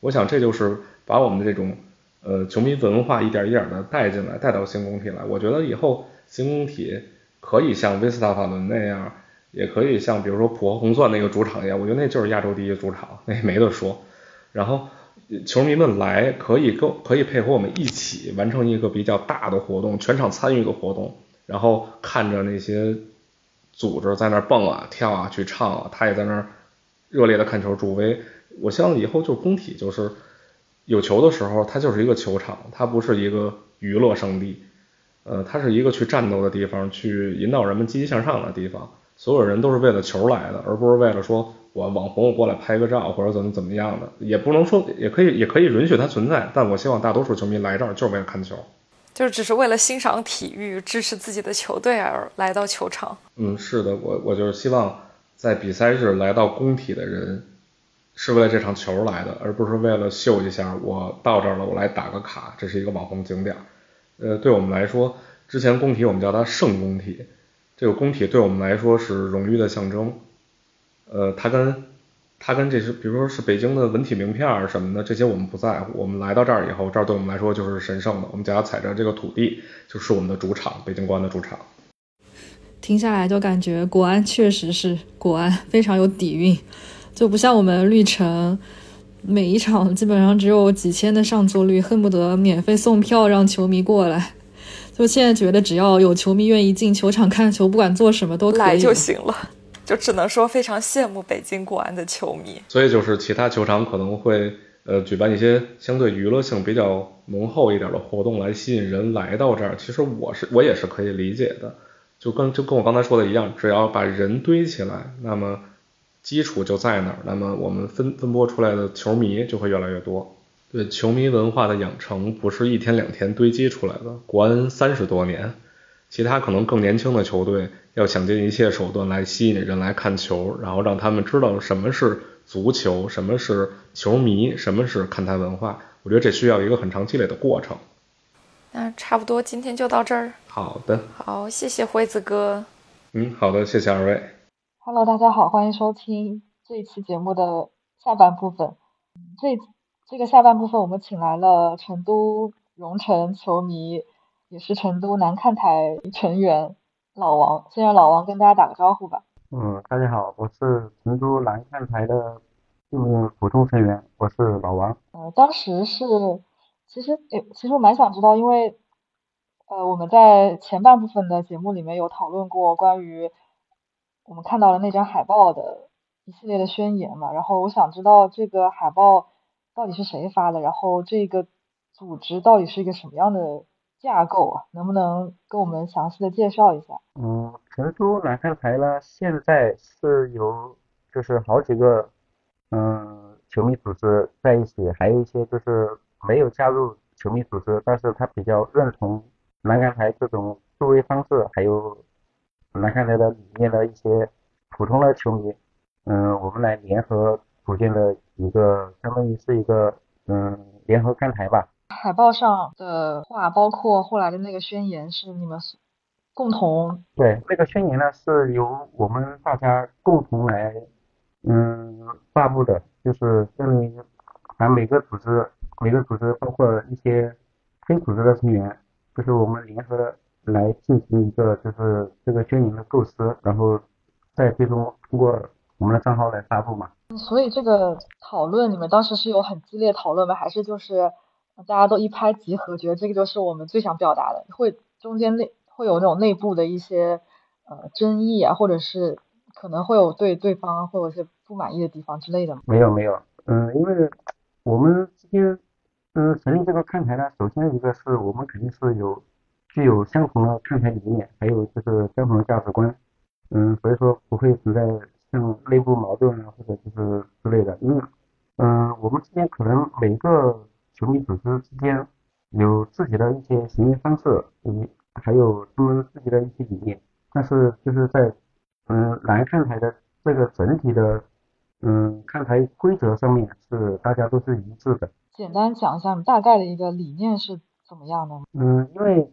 我想这就是把我们这种呃球迷文化一点一点的带进来，带到新工体来。我觉得以后新工体可以像威斯塔法伦那样。也可以像比如说普和红钻那个主场一样，我觉得那就是亚洲第一主场，那没得说。然后球迷们来可以跟可以配合我们一起完成一个比较大的活动，全场参与的活动，然后看着那些组织在那蹦啊跳啊去唱啊，他也在那儿热烈的看球助威。我希望以后就工体就是有球的时候，它就是一个球场，它不是一个娱乐圣地，呃，它是一个去战斗的地方，去引导人们积极向上的地方。所有人都是为了球来的，而不是为了说我网红我过来拍个照或者怎么怎么样的，也不能说也可以也可以允许它存在，但我希望大多数球迷来这儿就是为了看球，就是只是为了欣赏体育、支持自己的球队而来到球场。嗯，是的，我我就是希望在比赛日来到工体的人是为了这场球来的，而不是为了秀一下我到这儿了，我来打个卡，这是一个网红景点。呃，对我们来说，之前工体我们叫它圣工体。这个工体对我们来说是荣誉的象征，呃，它跟它跟这些，比如说是北京的文体名片儿什么的，这些我们不在乎。我们来到这儿以后，这儿对我们来说就是神圣的。我们脚下踩着这个土地，就是我们的主场，北京国安的主场。听下来就感觉国安确实是国安，非常有底蕴，就不像我们绿城，每一场基本上只有几千的上座率，恨不得免费送票让球迷过来。就现在觉得，只要有球迷愿意进球场看球，不管做什么都来就行了。就只能说非常羡慕北京国安的球迷。所以就是其他球场可能会呃举办一些相对娱乐性比较浓厚一点的活动来吸引人来到这儿。其实我是我也是可以理解的。就跟就跟我刚才说的一样，只要把人堆起来，那么基础就在那儿，那么我们分分拨出来的球迷就会越来越多。对球迷文化的养成不是一天两天堆积出来的，国安三十多年，其他可能更年轻的球队要想尽一切手段来吸引人来看球，然后让他们知道什么是足球，什么是球迷，什么是看台文化。我觉得这需要一个很长积累的过程。那差不多今天就到这儿。好的。好，谢谢辉子哥。嗯，好的，谢谢二位。Hello，大家好，欢迎收听这一期节目的下半部分。这。这个下半部分，我们请来了成都蓉城球迷，也是成都南看台成员老王。先让老王跟大家打个招呼吧。嗯，大家好，我是成都南看台的一名普通成员，我是老王。呃，当时是，其实，诶，其实我蛮想知道，因为，呃，我们在前半部分的节目里面有讨论过关于我们看到了那张海报的一系列的宣言嘛，然后我想知道这个海报。到底是谁发的？然后这个组织到底是一个什么样的架构啊？能不能跟我们详细的介绍一下？嗯，成都南看台呢，现在是由就是好几个嗯球迷组织在一起，还有一些就是没有加入球迷组织，但是他比较认同南看台这种助威方式，还有南看台的理念的一些普通的球迷，嗯，我们来联合。组建的一个，相当于是一个，嗯，联合看台吧。海报上的话，包括后来的那个宣言，是你们共同对那个宣言呢，是由我们大家共同来，嗯，发布的，就是相当于把每个组织每个组织包括一些非组织的成员，就是我们联合来进行一个就是这个宣言的构思，然后再最终通过我们的账号来发布嘛。所以这个讨论，你们当时是有很激烈讨论吗？还是就是大家都一拍即合，觉得这个就是我们最想表达的？会中间内会有那种内部的一些呃争议啊，或者是可能会有对对方会有一些不满意的地方之类的吗？没有没有，嗯，因为我们之间嗯成立这个看台呢，首先一个是我们肯定是有具有相同的看台理念，还有就是相同的价值观，嗯，所以说不会存在。像内部矛盾啊，或者就是之类的，因为，嗯，我们之间可能每个球迷组织之间有自己的一些行为方式，嗯，还有他们自己的一些理念，但是就是在，嗯，蓝看台的这个整体的，嗯，看台规则上面是大家都是一致的。简单讲一下，你大概的一个理念是怎么样的？嗯，因为，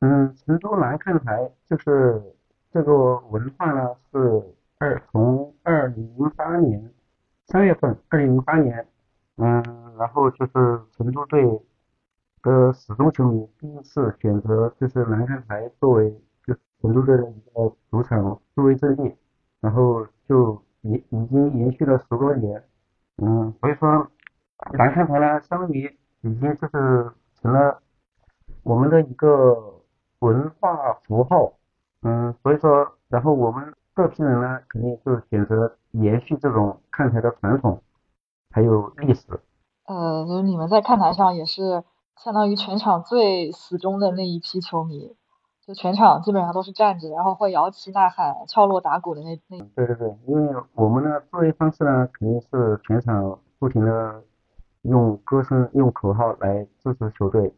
嗯，成都蓝看台就是这个文化呢是。二从二零零八年三月份，二零零八年，嗯，然后就是成都队的始终球迷第一次选择就是南看台作为就成都队的一个主场作为阵地，然后就已已经延续了十多年，嗯，所以说南看台呢，相当于已经就是成了我们的一个文化符号，嗯，所以说，然后我们。这批人呢，肯定是选择延续这种看台的传统，还有历史。呃，就是你们在看台上也是相当于全场最死忠的那一批球迷，就全场基本上都是站着，然后会摇旗呐喊、敲锣打鼓的那那。对对对，因为我们的作业方式呢，肯定是全场不停的用歌声、用口号来支持球队。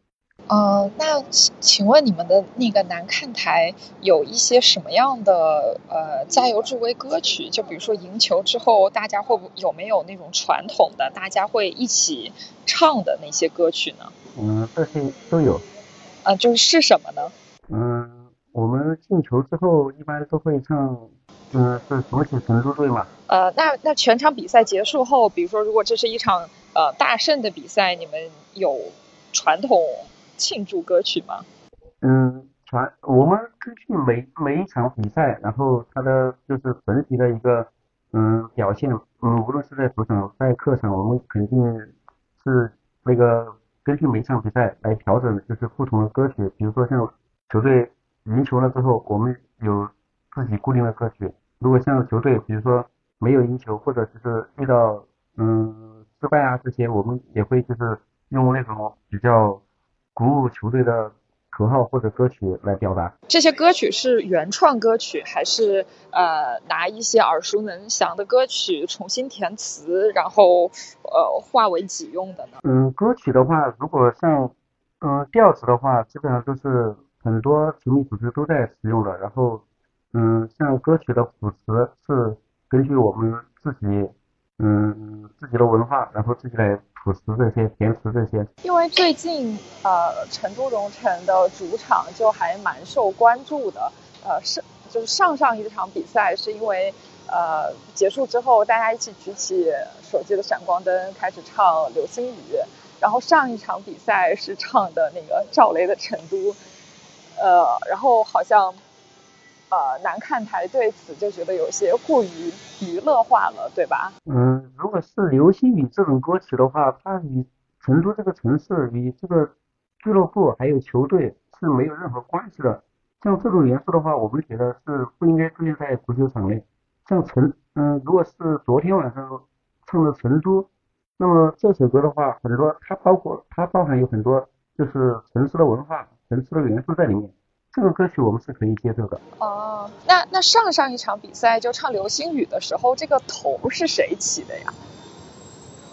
呃，那请请问你们的那个南看台有一些什么样的呃加油助威歌曲？就比如说赢球之后，大家会不有没有那种传统的大家会一起唱的那些歌曲呢？嗯，这些都有。呃，就是是什么呢？嗯，我们进球之后一般都会唱，嗯，是夺取成都队嘛。呃，那那全场比赛结束后，比如说如果这是一场呃大胜的比赛，你们有传统？庆祝歌曲吗？嗯，传我们根据每每一场比赛，然后它的就是整体的一个嗯表现，嗯，无论是在主场在客场，我们肯定是那个根据每场比赛来调整，就是不同的歌曲。比如说像球队赢球了之后，我们有自己固定的歌曲；如果像球队比如说没有赢球，或者就是遇到嗯失败啊这些，我们也会就是用那种比较。鼓舞球队的口号或者歌曲来表达。这些歌曲是原创歌曲，还是呃拿一些耳熟能详的歌曲重新填词，然后呃化为己用的呢？嗯，歌曲的话，如果像嗯调子的话，基本上都是很多球迷组织都在使用的。然后嗯，像歌曲的谱词是根据我们自己嗯自己的文化，然后自己来。谱词这些填词这些，因为最近呃成都蓉城的主场就还蛮受关注的，呃是就是上上一场比赛是因为呃结束之后大家一起举起手机的闪光灯开始唱《流星雨》，然后上一场比赛是唱的那个赵雷的《成都》，呃然后好像。呃，南看台对此就觉得有些过于娱乐化了，对吧？嗯，如果是流星雨这种歌曲的话，它与成都这个城市、与这个俱乐部还有球队是没有任何关系的。像这种元素的话，我们觉得是不应该出现在足球场内。像成，嗯，如果是昨天晚上唱的《成都》，那么这首歌的话，很多它包括它包含有很多就是城市的文化、城市的元素在里面。这个歌曲我们是可以接受的。哦，那那上上一场比赛就唱《流星雨》的时候，这个头是谁起的呀？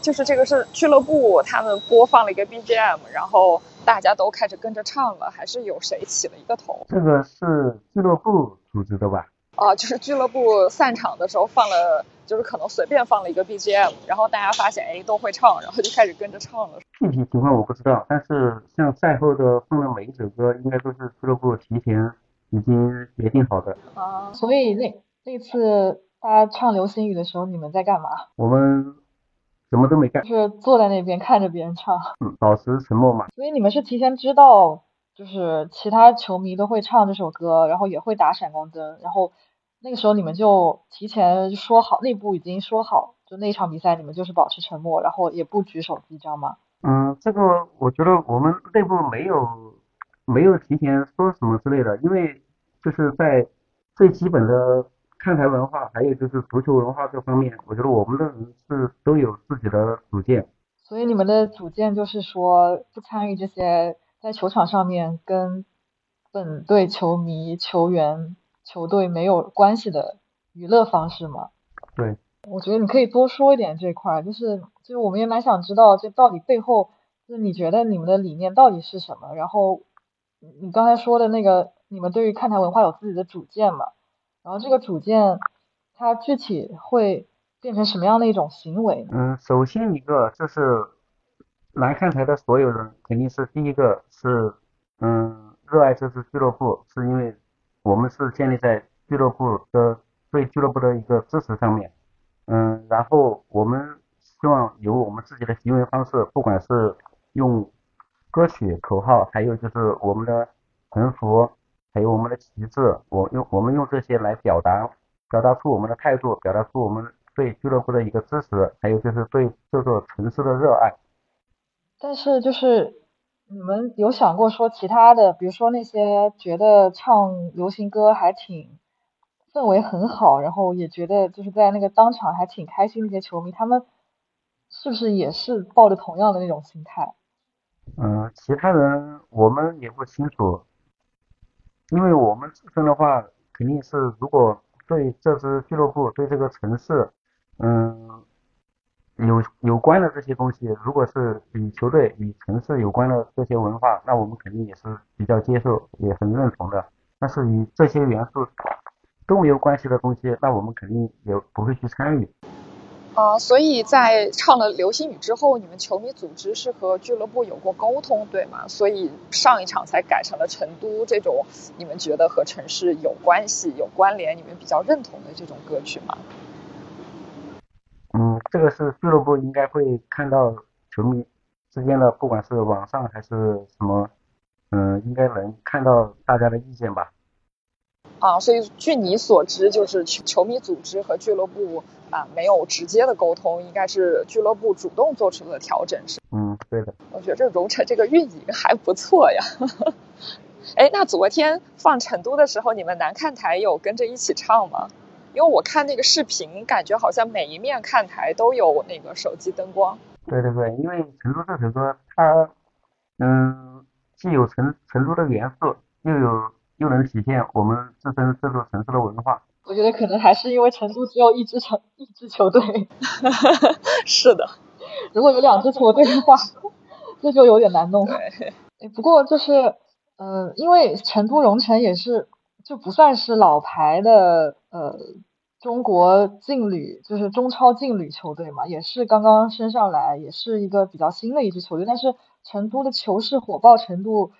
就是这个是俱乐部他们播放了一个 BGM，然后大家都开始跟着唱了，还是有谁起了一个头？这个是俱乐部组织的吧？哦，就是俱乐部散场的时候放了。就是可能随便放了一个 BGM，然后大家发现哎都会唱，然后就开始跟着唱了。具体情况我不知道，但是像赛后的放的每一首歌，应该都是俱乐部提前已经决定好的。啊，所以那那次大家唱流星雨的时候，你们在干嘛？我们什么都没干，就是坐在那边看着别人唱。嗯，保持沉默嘛。所以你们是提前知道，就是其他球迷都会唱这首歌，然后也会打闪光灯，然后那个时候你们就提前说好，内部已经说好，就那场比赛你们就是保持沉默，然后也不举手机，知道吗？嗯，这个我觉得我们内部没有没有提前说什么之类的，因为就是在最基本的看台文化，还有就是足球文化这方面，我觉得我们的人是都有自己的主见。所以你们的主见就是说不参与这些在球场上面跟本队球迷、球员、球队没有关系的娱乐方式吗？对。我觉得你可以多说一点这块，就是就是我们也蛮想知道，这到底背后就是你觉得你们的理念到底是什么？然后你刚才说的那个，你们对于看台文化有自己的主见嘛？然后这个主见它具体会变成什么样的一种行为？嗯，首先一个就是来看台的所有人肯定是第一个是嗯热爱这支俱乐部，是因为我们是建立在俱乐部的对俱乐部的一个支持上面。嗯，然后我们希望有我们自己的行为方式，不管是用歌曲、口号，还有就是我们的横幅，还有我们的旗帜，我用我们用这些来表达，表达出我们的态度，表达出我们对俱乐部的一个支持，还有就是对这座城市的热爱。但是就是你们有想过说其他的，比如说那些觉得唱流行歌还挺。氛围很好，然后也觉得就是在那个当场还挺开心。那些球迷他们是不是也是抱着同样的那种心态？嗯，其他人我们也不清楚，因为我们自身的话肯定是如果对这支俱乐部、对这个城市，嗯，有有关的这些东西，如果是与球队、与城市有关的这些文化，那我们肯定也是比较接受，也很认同的。但是与这些元素。都没有关系的东西，那我们肯定也不会去参与。啊，所以在唱了流星雨之后，你们球迷组织是和俱乐部有过沟通，对吗？所以上一场才改成了成都这种你们觉得和城市有关系、有关联、你们比较认同的这种歌曲吗？嗯，这个是俱乐部应该会看到球迷之间的，不管是网上还是什么，嗯，应该能看到大家的意见吧。啊，所以据你所知，就是球球迷组织和俱乐部啊没有直接的沟通，应该是俱乐部主动做出的调整，是？嗯，对的。我觉得这荣成这个运营还不错呀。哎，那昨天放成都的时候，你们南看台有跟着一起唱吗？因为我看那个视频，感觉好像每一面看台都有那个手机灯光。对对对，因为成都这首歌，它嗯既有成成都的元素，又有。又能体现我们自身这座城市的文化。我觉得可能还是因为成都只有一支成一支球队。是的，如果有两支球队的话，这就有点难弄。对。不过就是，嗯，因为成都蓉城也是就不算是老牌的呃中国劲旅，就是中超劲旅球队嘛，也是刚刚升上来，也是一个比较新的一支球队。但是成都的球市火爆程度。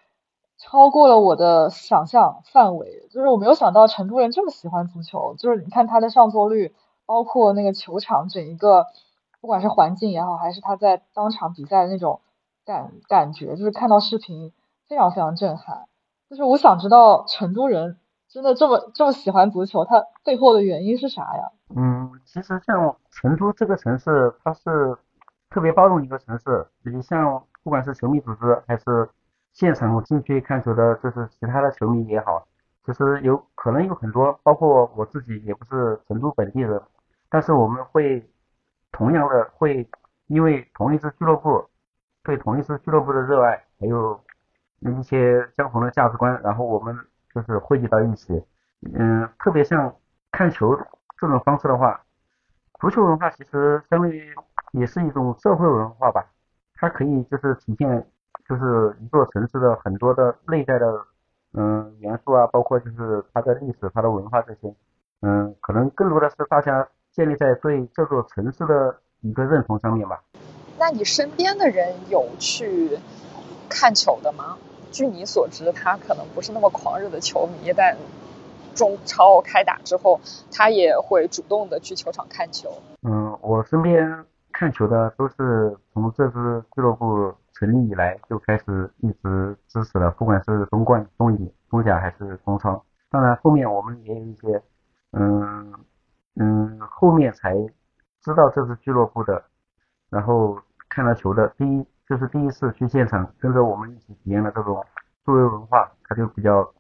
超过了我的想象范围，就是我没有想到成都人这么喜欢足球。就是你看他的上座率，包括那个球场整一个，不管是环境也好，还是他在当场比赛的那种感感觉，就是看到视频非常非常震撼。就是我想知道成都人真的这么这么喜欢足球，他背后的原因是啥呀？嗯，其实像成都这个城市，它是特别包容一个城市。你像不管是球迷组织还是现场进去看球的，就是其他的球迷也好，其实有可能有很多，包括我自己也不是成都本地人，但是我们会同样的会因为同一支俱乐部，对同一支俱乐部的热爱，还有一些相同的价值观，然后我们就是汇集到一起。嗯，特别像看球这种方式的话，足球文化其实相当于也是一种社会文化吧，它可以就是体现。就是一座城市的很多的内在的嗯元素啊，包括就是它的历史、它的文化这些，嗯，可能更多的是大家建立在对这座城市的一个认同上面吧。那你身边的人有去看球的吗？据你所知，他可能不是那么狂热的球迷，但中超开打之后，他也会主动的去球场看球。嗯，我身边。看球的都是从这支俱乐部成立以来就开始一直支持的，不管是中冠、中乙、中甲还是中超。当然后面我们也有一些，嗯嗯，后面才知道这支俱乐部的，然后看了球的，第一就是第一次去现场跟着我们一起体验了这种助威文化，他就比较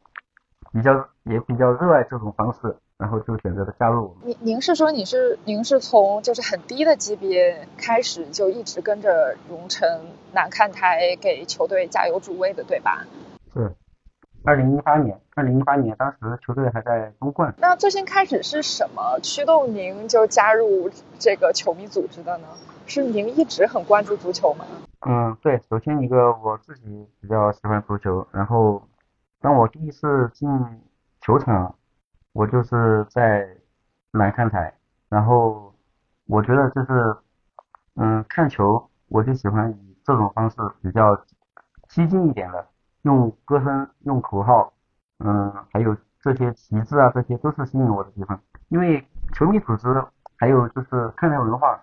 比较也比较热爱这种方式。然后就选择了加入我们。您您是说你是您是从就是很低的级别开始就一直跟着荣成南看台给球队加油助威的，对吧？是，二零一八年，二零一八年当时球队还在中冠。那最先开始是什么驱动您就加入这个球迷组织的呢？是您一直很关注足球吗？嗯，对，首先一个我自己比较喜欢足球，然后当我第一次进球场。我就是在南看台，然后我觉得就是，嗯，看球我就喜欢以这种方式比较激进一点的，用歌声、用口号，嗯，还有这些旗帜啊，这些都是吸引我的地方。因为球迷组织还有就是看台文化，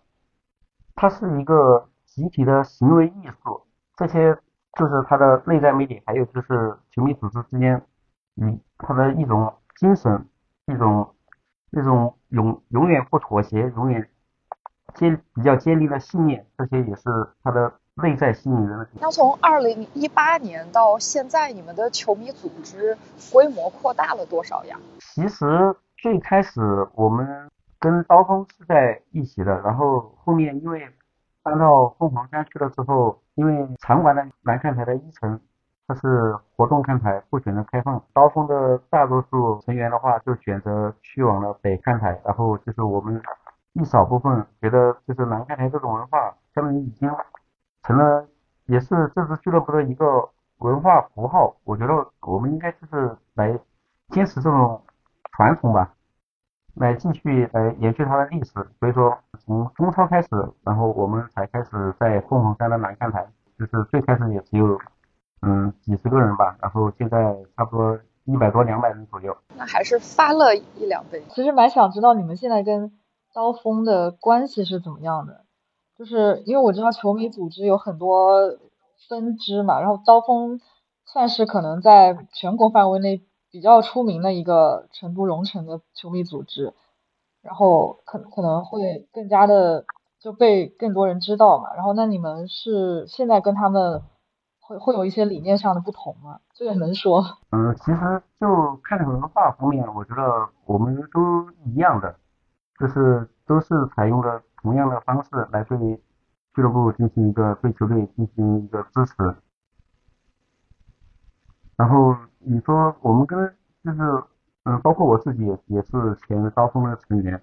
它是一个集体的行为艺术，这些就是它的内在魅力，还有就是球迷组织之间，嗯，它的一种精神。一种一种永永远不妥协、永远坚比较坚定的信念，这些也是他的内在吸引人的。那从二零一八年到现在，你们的球迷组织规模扩大了多少呀？其实最开始我们跟刀锋是在一起的，然后后面因为搬到凤凰山去了之后，因为场馆的南看台的一层。它是活动看台，不选择开放。刀锋的大多数成员的话，就选择去往了北看台。然后就是我们一少部分觉得，就是南看台这种文化，他们已经成了，也是这支俱乐部的一个文化符号。我觉得我们应该就是来坚持这种传统吧，来继续来延续它的历史。所以说，从中超开始，然后我们才开始在凤凰山的南看台，就是最开始也只有。嗯，几十个人吧，然后现在差不多一百多、两百人左右。那还是翻了一两倍。其实蛮想知道你们现在跟刀锋的关系是怎么样的，就是因为我知道球迷组织有很多分支嘛，然后刀锋算是可能在全国范围内比较出名的一个成都荣城的球迷组织，然后可可能会更加的就被更多人知道嘛。然后那你们是现在跟他们。会会有一些理念上的不同吗？这个能说？嗯，其实就看文化方面，我觉得我们都一样的，就是都是采用了同样的方式来对俱乐部进行一个对球队进行一个支持。然后你说我们跟就是嗯，包括我自己也也是前高峰的成员，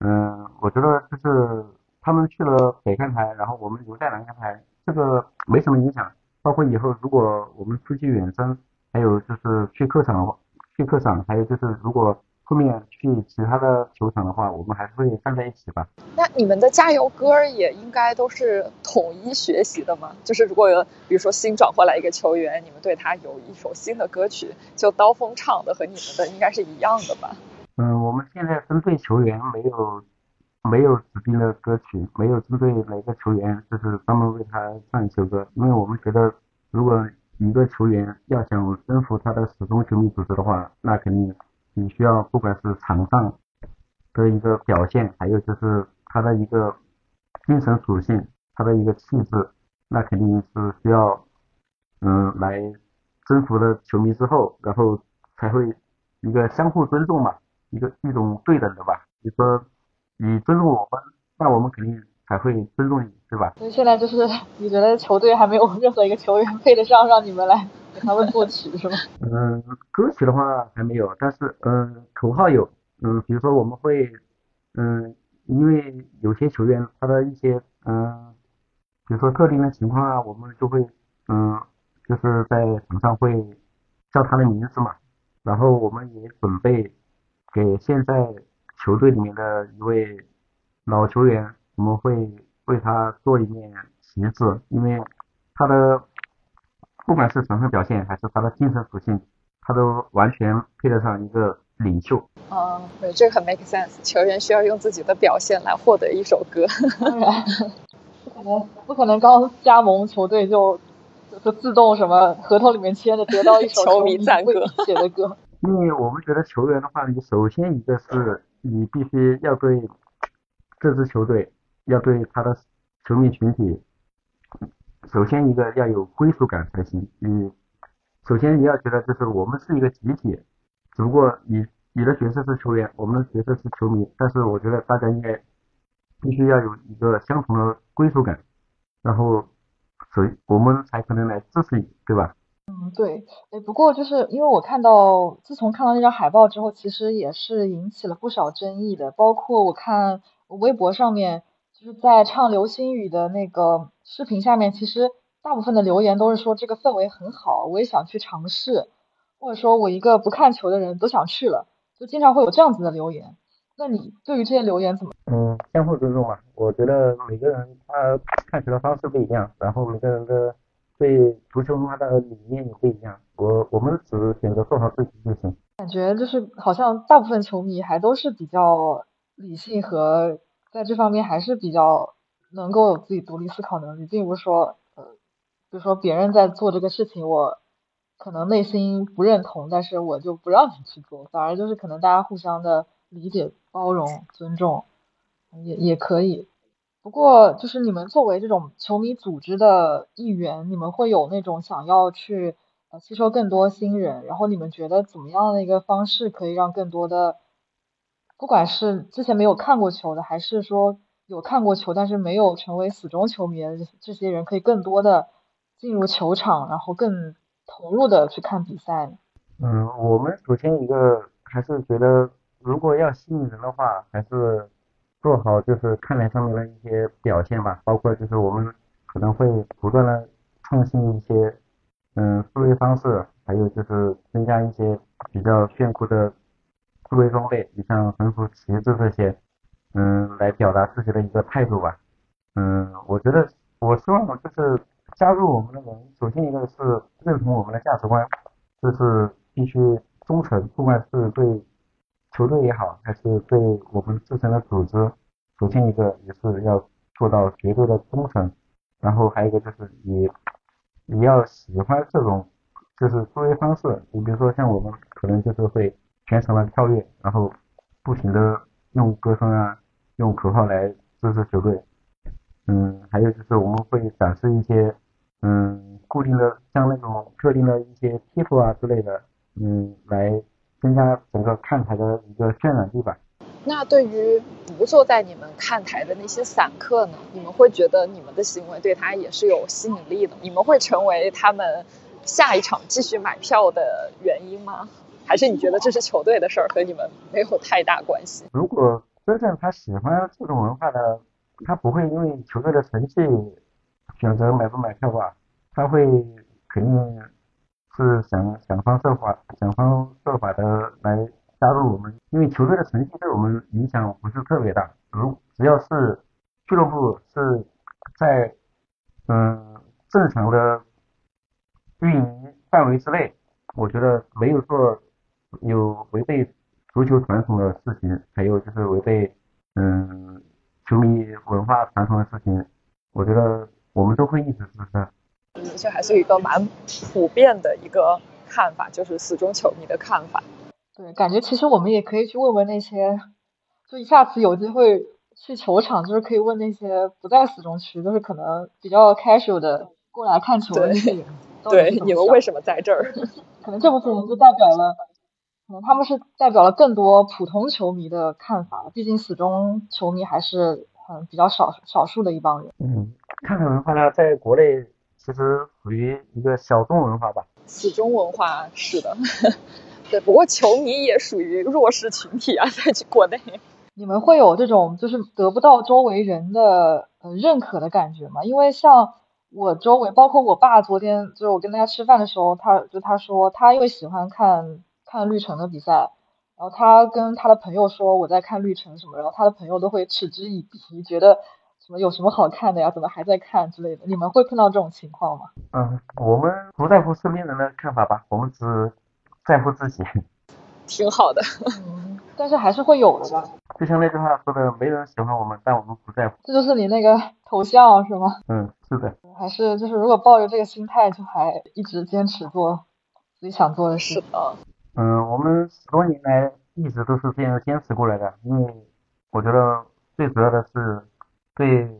嗯，我觉得就是他们去了北看台，然后我们留在南看台，这个没什么影响。包括以后如果我们出去远征，还有就是去客场，去客场，还有就是如果后面去其他的球场的话，我们还是会站在一起吧。那你们的加油歌也应该都是统一学习的吗？就是如果有比如说新转过来一个球员，你们对他有一首新的歌曲，就刀锋唱的和你们的应该是一样的吧？嗯，我们现在针对球员没有。没有指定的歌曲，没有针对哪个球员，就是专门为他唱一首歌。因为我们觉得，如果一个球员要想征服他的始终球迷组织的话，那肯定你需要不管是场上的一个表现，还有就是他的一个精神属性，他的一个气质，那肯定是需要嗯来征服了球迷之后，然后才会一个相互尊重嘛，一个一种对等的吧。你说。你尊重我们，那我们肯定才会尊重你，对吧？所以现在就是你觉得球队还没有任何一个球员配得上让你们来给他们作曲，是吗？嗯，歌曲的话还没有，但是嗯，口号有，嗯，比如说我们会，嗯，因为有些球员他的一些嗯，比如说特定的情况啊，我们就会嗯，就是在场上会叫他的名字嘛，然后我们也准备给现在。球队里面的一位老球员，我们会为他做一面旗帜，因为他的不管是场上表现还是他的精神属性，他都完全配得上一个领袖。嗯，对，这个很 make sense。球员需要用自己的表现来获得一首歌。不可能不可能刚加盟球队就就自动什么合同里面签的得到一首 球迷赞歌写的歌。因为我们觉得球员的话，你首先一个是你必须要对这支球队，要对他的球迷群体，首先一个要有归属感才行。你首先你要觉得就是我们是一个集体，只不过你你的角色是球员，我们的角色是球迷，但是我觉得大家应该必须要有一个相同的归属感，然后所以我们才可能来支持你，对吧？嗯，对，哎，不过就是因为我看到，自从看到那张海报之后，其实也是引起了不少争议的。包括我看微博上面，就是在唱《流星雨》的那个视频下面，其实大部分的留言都是说这个氛围很好，我也想去尝试，或者说我一个不看球的人都想去了，就经常会有这样子的留言。那你对于这些留言怎么？嗯，相互尊重嘛。我觉得每个人他看球的方式不一样，然后每个人的。对足球文化的理念也不一样，我我们只选择做好自己就行。感觉就是好像大部分球迷还都是比较理性和在这方面还是比较能够有自己独立思考能力，并不是说呃，比如说别人在做这个事情，我可能内心不认同，但是我就不让你去做，反而就是可能大家互相的理解、包容、尊重也也可以。不过，就是你们作为这种球迷组织的一员，你们会有那种想要去呃吸收更多新人，然后你们觉得怎么样的一个方式可以让更多的，不管是之前没有看过球的，还是说有看过球但是没有成为死忠球迷的这些人，可以更多的进入球场，然后更投入的去看比赛？嗯，我们首先一个还是觉得，如果要吸引人的话，还是。做好就是看台上面的一些表现吧，包括就是我们可能会不断的创新一些嗯思维方式，还有就是增加一些比较炫酷的思维装备，你像横幅旗帜这些，嗯，来表达自己的一个态度吧。嗯，我觉得我希望就是加入我们的人，首先一个是认同我们的价值观，就是必须忠诚，不管是对。球队也好，还是对我们自身的组织，首先一个也是要做到绝对的忠诚，然后还有一个就是你你要喜欢这种就是思维方式，你比如说像我们可能就是会全程的跳跃，然后不停的用歌声啊，用口号来支持球队，嗯，还有就是我们会展示一些嗯固定的像那种特定的一些贴图啊之类的，嗯，来。增加整个看台的一个渲染力吧。那对于不坐在你们看台的那些散客呢？你们会觉得你们的行为对他也是有吸引力的？你们会成为他们下一场继续买票的原因吗？还是你觉得这是球队的事儿，和你们没有太大关系？如果真正他喜欢这种文化的，他不会因为球队的成绩选择买不买票吧？他会肯定。是想想方设法，想方设法的来加入我们，因为球队的成绩对我们影响不是特别大。如只要是俱乐部是在嗯正常的运营范围之内，我觉得没有做有违背足球传统的事情，还有就是违背嗯球迷文化传统的事情，我觉得我们都会一直支持。嗯，这还是一个蛮普遍的一个看法，就是死忠球迷的看法。对，感觉其实我们也可以去问问那些，就下次有机会去球场，就是可以问那些不在死忠区，就是可能比较 casual 的过来看球的那些人。对，你们为什么在这儿？可能这部分人就代表了，可能他们是代表了更多普通球迷的看法。毕竟死忠球迷还是很比较少少数的一帮人。嗯，看看文化呢，在国内。其实属于一个小众文化吧，死忠文化是的，对。不过球迷也属于弱势群体啊，在国内。你们会有这种就是得不到周围人的呃认可的感觉吗？因为像我周围，包括我爸，昨天就是我跟大家吃饭的时候，他就他说他因为喜欢看看绿城的比赛，然后他跟他的朋友说我在看绿城什么，然后他的朋友都会嗤之以鼻，觉得。什么有什么好看的呀？怎么还在看之类的？你们会碰到这种情况吗？嗯，我们不在乎身边人的看法吧，我们只在乎自己。挺好的，但是还是会有的吧。就像那句话说的，没人喜欢我们，但我们不在乎。这就是你那个头像是吗？嗯，是的。还是就是如果抱着这个心态，就还一直坚持做自己想做的事。是的。嗯，我们十多年来一直都是这样坚持过来的，因为我觉得最主要的是对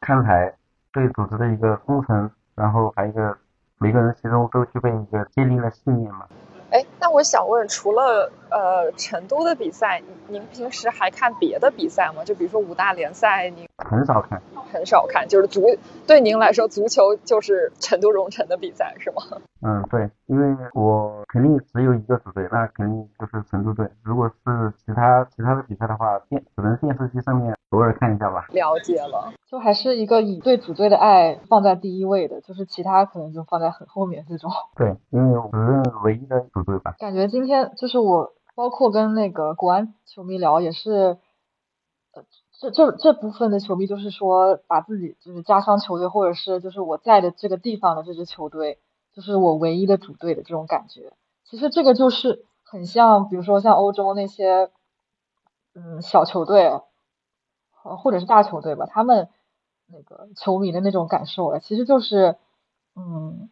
看台、对组织的一个忠诚，然后还有一个每个人心中都具备一个坚定的信念嘛。哎，那我想问，除了呃成都的比赛，您平时还看别的比赛吗？就比如说五大联赛，您很少看，很少看，就是足对您来说，足球就是成都蓉城的比赛是吗？嗯，对，因为我肯定只有一个主队，那肯定就是成都队。如果是其他其他的比赛的话，电只能电视机上面偶尔看一下吧。了解了，就还是一个以对主队的爱放在第一位的，就是其他可能就放在很后面这种。对，因为我是唯一的主队吧。感觉今天就是我，包括跟那个国安球迷聊，也是，呃，这这这部分的球迷就是说，把自己就是家乡球队，或者是就是我在的这个地方的这支球队，就是我唯一的主队的这种感觉。其实这个就是很像，比如说像欧洲那些，嗯，小球队，呃，或者是大球队吧，他们那个球迷的那种感受了，其实就是，嗯。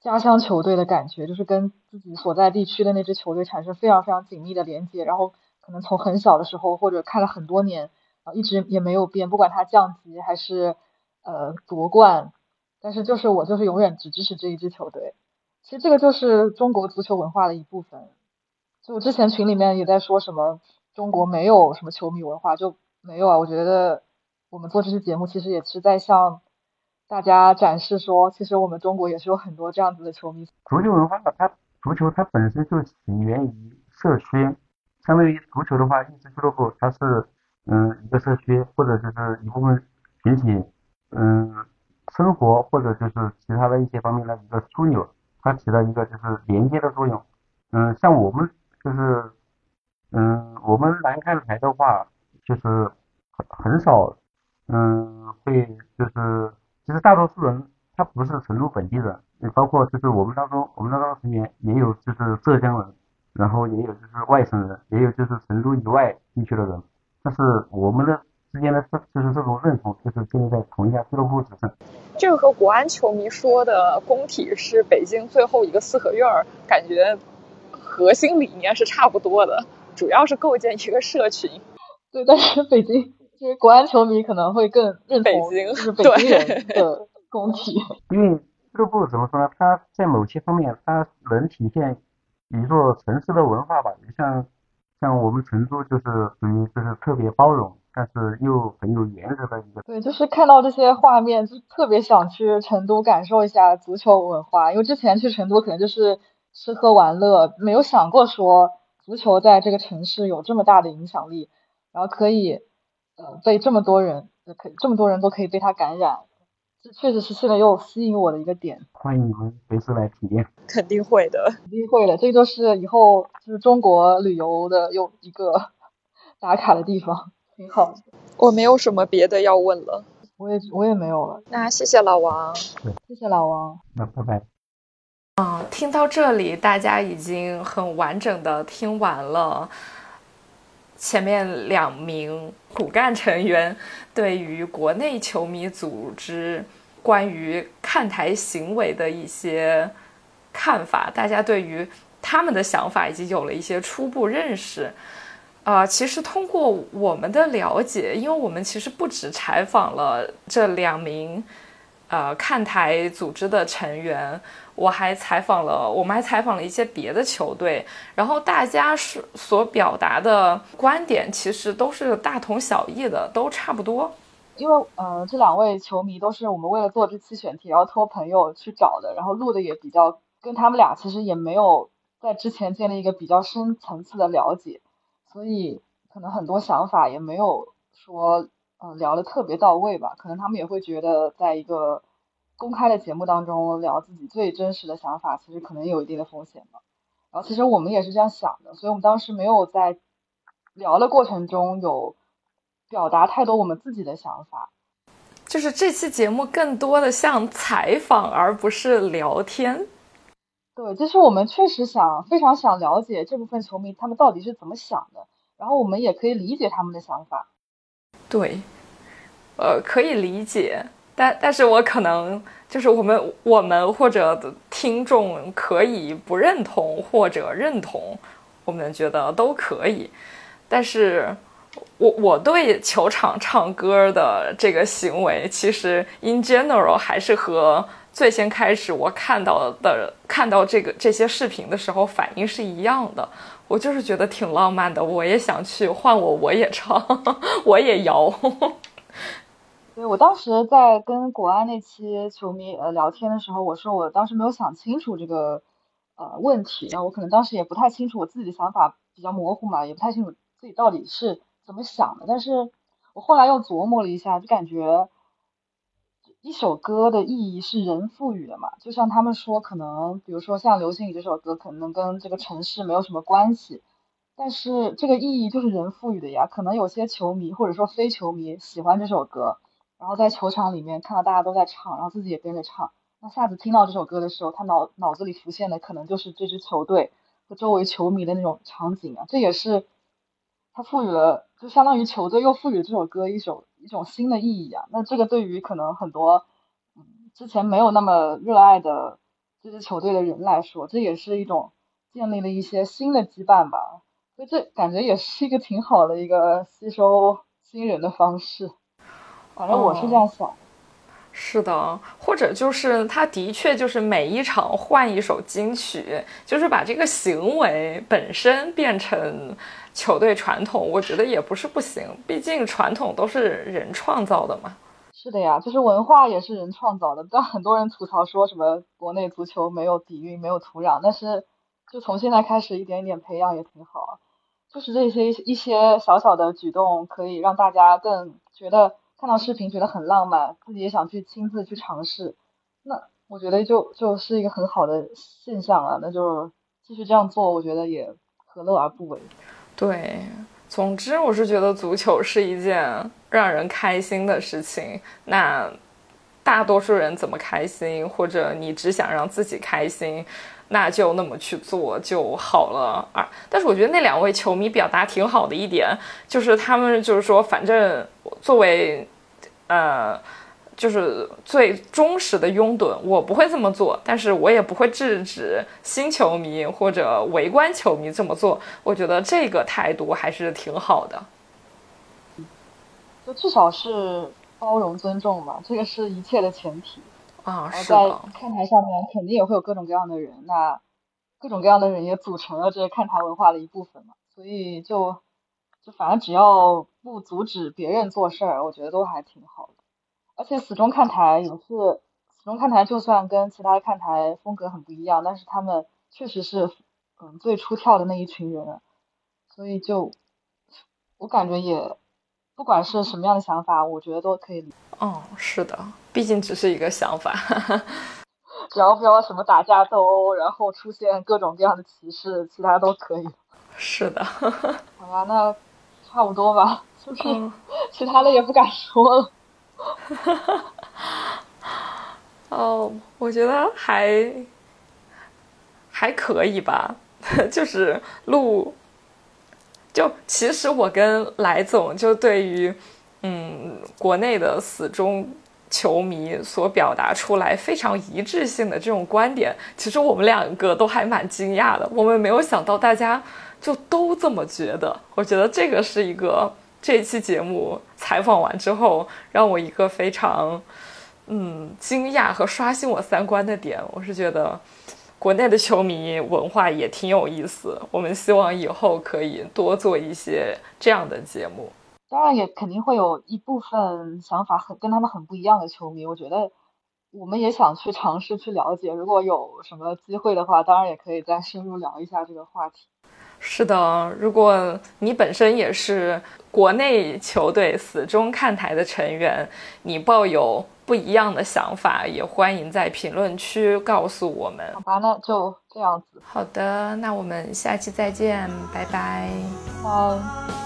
家乡球队的感觉，就是跟自己所在地区的那支球队产生非常非常紧密的连接，然后可能从很小的时候或者看了很多年啊，一直也没有变，不管他降级还是呃夺冠，但是就是我就是永远只支持这一支球队。其实这个就是中国足球文化的一部分。就我之前群里面也在说什么中国没有什么球迷文化，就没有啊。我觉得我们做这期节目其实也是在向。大家展示说，其实我们中国也是有很多这样子的球迷。足球文化，它足球它本身就起源于社区，相当于足球的话，一支俱乐部它是嗯一个社区或者就是一部分群体嗯生活或者就是其他的一些方面的一个枢纽，它起到一个就是连接的作用。嗯，像我们就是嗯我们南看台的话，就是很很少嗯会就是。其实大多数人他不是成都本地人，也包括就是我们当中，我们当中成员也有就是浙江人，然后也有就是外省人，也有就是成都以外地区的人。但是我们的之间的这就是这种认同，就是建立在同一家俱乐部之上。这个和国安球迷说的工体是北京最后一个四合院儿，感觉核心理念是差不多的，主要是构建一个社群。对，但是北京。因为国安球迷可能会更认同就是北京人的工体，因为俱乐部怎么说呢？它在某些方面，它能体现一座城市的文化吧。你像像我们成都就是属于就是特别包容，但是又很有原则的一个。对，就是看到这些画面，就特别想去成都感受一下足球文化。因为之前去成都可能就是吃喝玩乐，没有想过说足球在这个城市有这么大的影响力，然后可以。被这么多人，可这么多人都可以被他感染，这确实是现在又吸引我的一个点。欢迎你们随时来体验，肯定会的，肯定会的。这就是以后就是中国旅游的又一个打卡的地方，挺好。我没有什么别的要问了，我也我也没有了。那谢谢老王，谢谢老王，那拜拜。啊，听到这里，大家已经很完整的听完了。前面两名骨干成员对于国内球迷组织关于看台行为的一些看法，大家对于他们的想法已经有了一些初步认识。啊，其实通过我们的了解，因为我们其实不止采访了这两名呃看台组织的成员。我还采访了，我们还采访了一些别的球队，然后大家是所表达的观点其实都是大同小异的，都差不多。因为呃，这两位球迷都是我们为了做这期选题，然后托朋友去找的，然后录的也比较跟他们俩其实也没有在之前建立一个比较深层次的了解，所以可能很多想法也没有说呃聊的特别到位吧，可能他们也会觉得在一个。公开的节目当中聊自己最真实的想法，其实可能有一定的风险吧。然后其实我们也是这样想的，所以我们当时没有在聊的过程中有表达太多我们自己的想法。就是这期节目更多的像采访，而不是聊天。对，就是我们确实想非常想了解这部分球迷他们到底是怎么想的，然后我们也可以理解他们的想法。对，呃，可以理解，但但是我可能就是我们我们或者听众可以不认同或者认同，我们觉得都可以，但是我我对球场唱歌的这个行为，其实 in general 还是和最先开始我看到的看到这个这些视频的时候反应是一样的。我就是觉得挺浪漫的，我也想去，换我我也唱，我也摇。对我当时在跟国安那期球迷呃聊天的时候，我说我当时没有想清楚这个呃问题，然后我可能当时也不太清楚我自己的想法比较模糊嘛，也不太清楚自己到底是怎么想的。但是我后来又琢磨了一下，就感觉。一首歌的意义是人赋予的嘛？就像他们说，可能比如说像《流星雨》这首歌，可能跟这个城市没有什么关系，但是这个意义就是人赋予的呀。可能有些球迷或者说非球迷喜欢这首歌，然后在球场里面看到大家都在唱，然后自己也跟着唱，那下次听到这首歌的时候，他脑脑子里浮现的可能就是这支球队和周围球迷的那种场景啊。这也是他赋予了，就相当于球队又赋予这首歌一首。一种新的意义啊，那这个对于可能很多嗯之前没有那么热爱的这支球队的人来说，这也是一种建立了一些新的羁绊吧。所以这感觉也是一个挺好的一个吸收新人的方式。反正我是这样想。是的，或者就是他的确就是每一场换一首金曲，就是把这个行为本身变成。球队传统，我觉得也不是不行，毕竟传统都是人创造的嘛。是的呀，就是文化也是人创造的。但很多人吐槽说什么国内足球没有底蕴、没有土壤，但是就从现在开始一点一点培养也挺好啊。就是这些一些小小的举动，可以让大家更觉得看到视频觉得很浪漫，自己也想去亲自去尝试。那我觉得就就是一个很好的现象啊，那就是继续这样做，我觉得也何乐而不为。对，总之我是觉得足球是一件让人开心的事情。那大多数人怎么开心，或者你只想让自己开心，那就那么去做就好了啊。但是我觉得那两位球迷表达挺好的一点，就是他们就是说，反正作为呃。就是最忠实的拥趸，我不会这么做，但是我也不会制止新球迷或者围观球迷这么做。我觉得这个态度还是挺好的，就至少是包容尊重嘛，这个是一切的前提啊。是在看台上面肯定也会有各种各样的人，那各种各样的人也组成了这看台文化的一部分嘛，所以就就反正只要不阻止别人做事儿，我觉得都还挺好的。而且死忠看台也是，死忠看台就算跟其他看台风格很不一样，但是他们确实是嗯最出跳的那一群人，所以就我感觉也不管是什么样的想法，我觉得都可以。哦，是的，毕竟只是一个想法，只要不要什么打架斗殴，然后出现各种各样的歧视，其他都可以。是的。好吧，那差不多吧，就 是其他的也不敢说了。哈哈，哦，我觉得还还可以吧，就是录，就其实我跟来总就对于嗯国内的死忠球迷所表达出来非常一致性的这种观点，其实我们两个都还蛮惊讶的，我们没有想到大家就都这么觉得，我觉得这个是一个。这期节目采访完之后，让我一个非常嗯惊讶和刷新我三观的点，我是觉得国内的球迷文化也挺有意思。我们希望以后可以多做一些这样的节目。当然，也肯定会有一部分想法很跟他们很不一样的球迷。我觉得我们也想去尝试去了解，如果有什么机会的话，当然也可以再深入聊一下这个话题。是的，如果你本身也是国内球队死忠看台的成员，你抱有不一样的想法，也欢迎在评论区告诉我们。好吧，那就这样子。好的，那我们下期再见，拜拜。拜。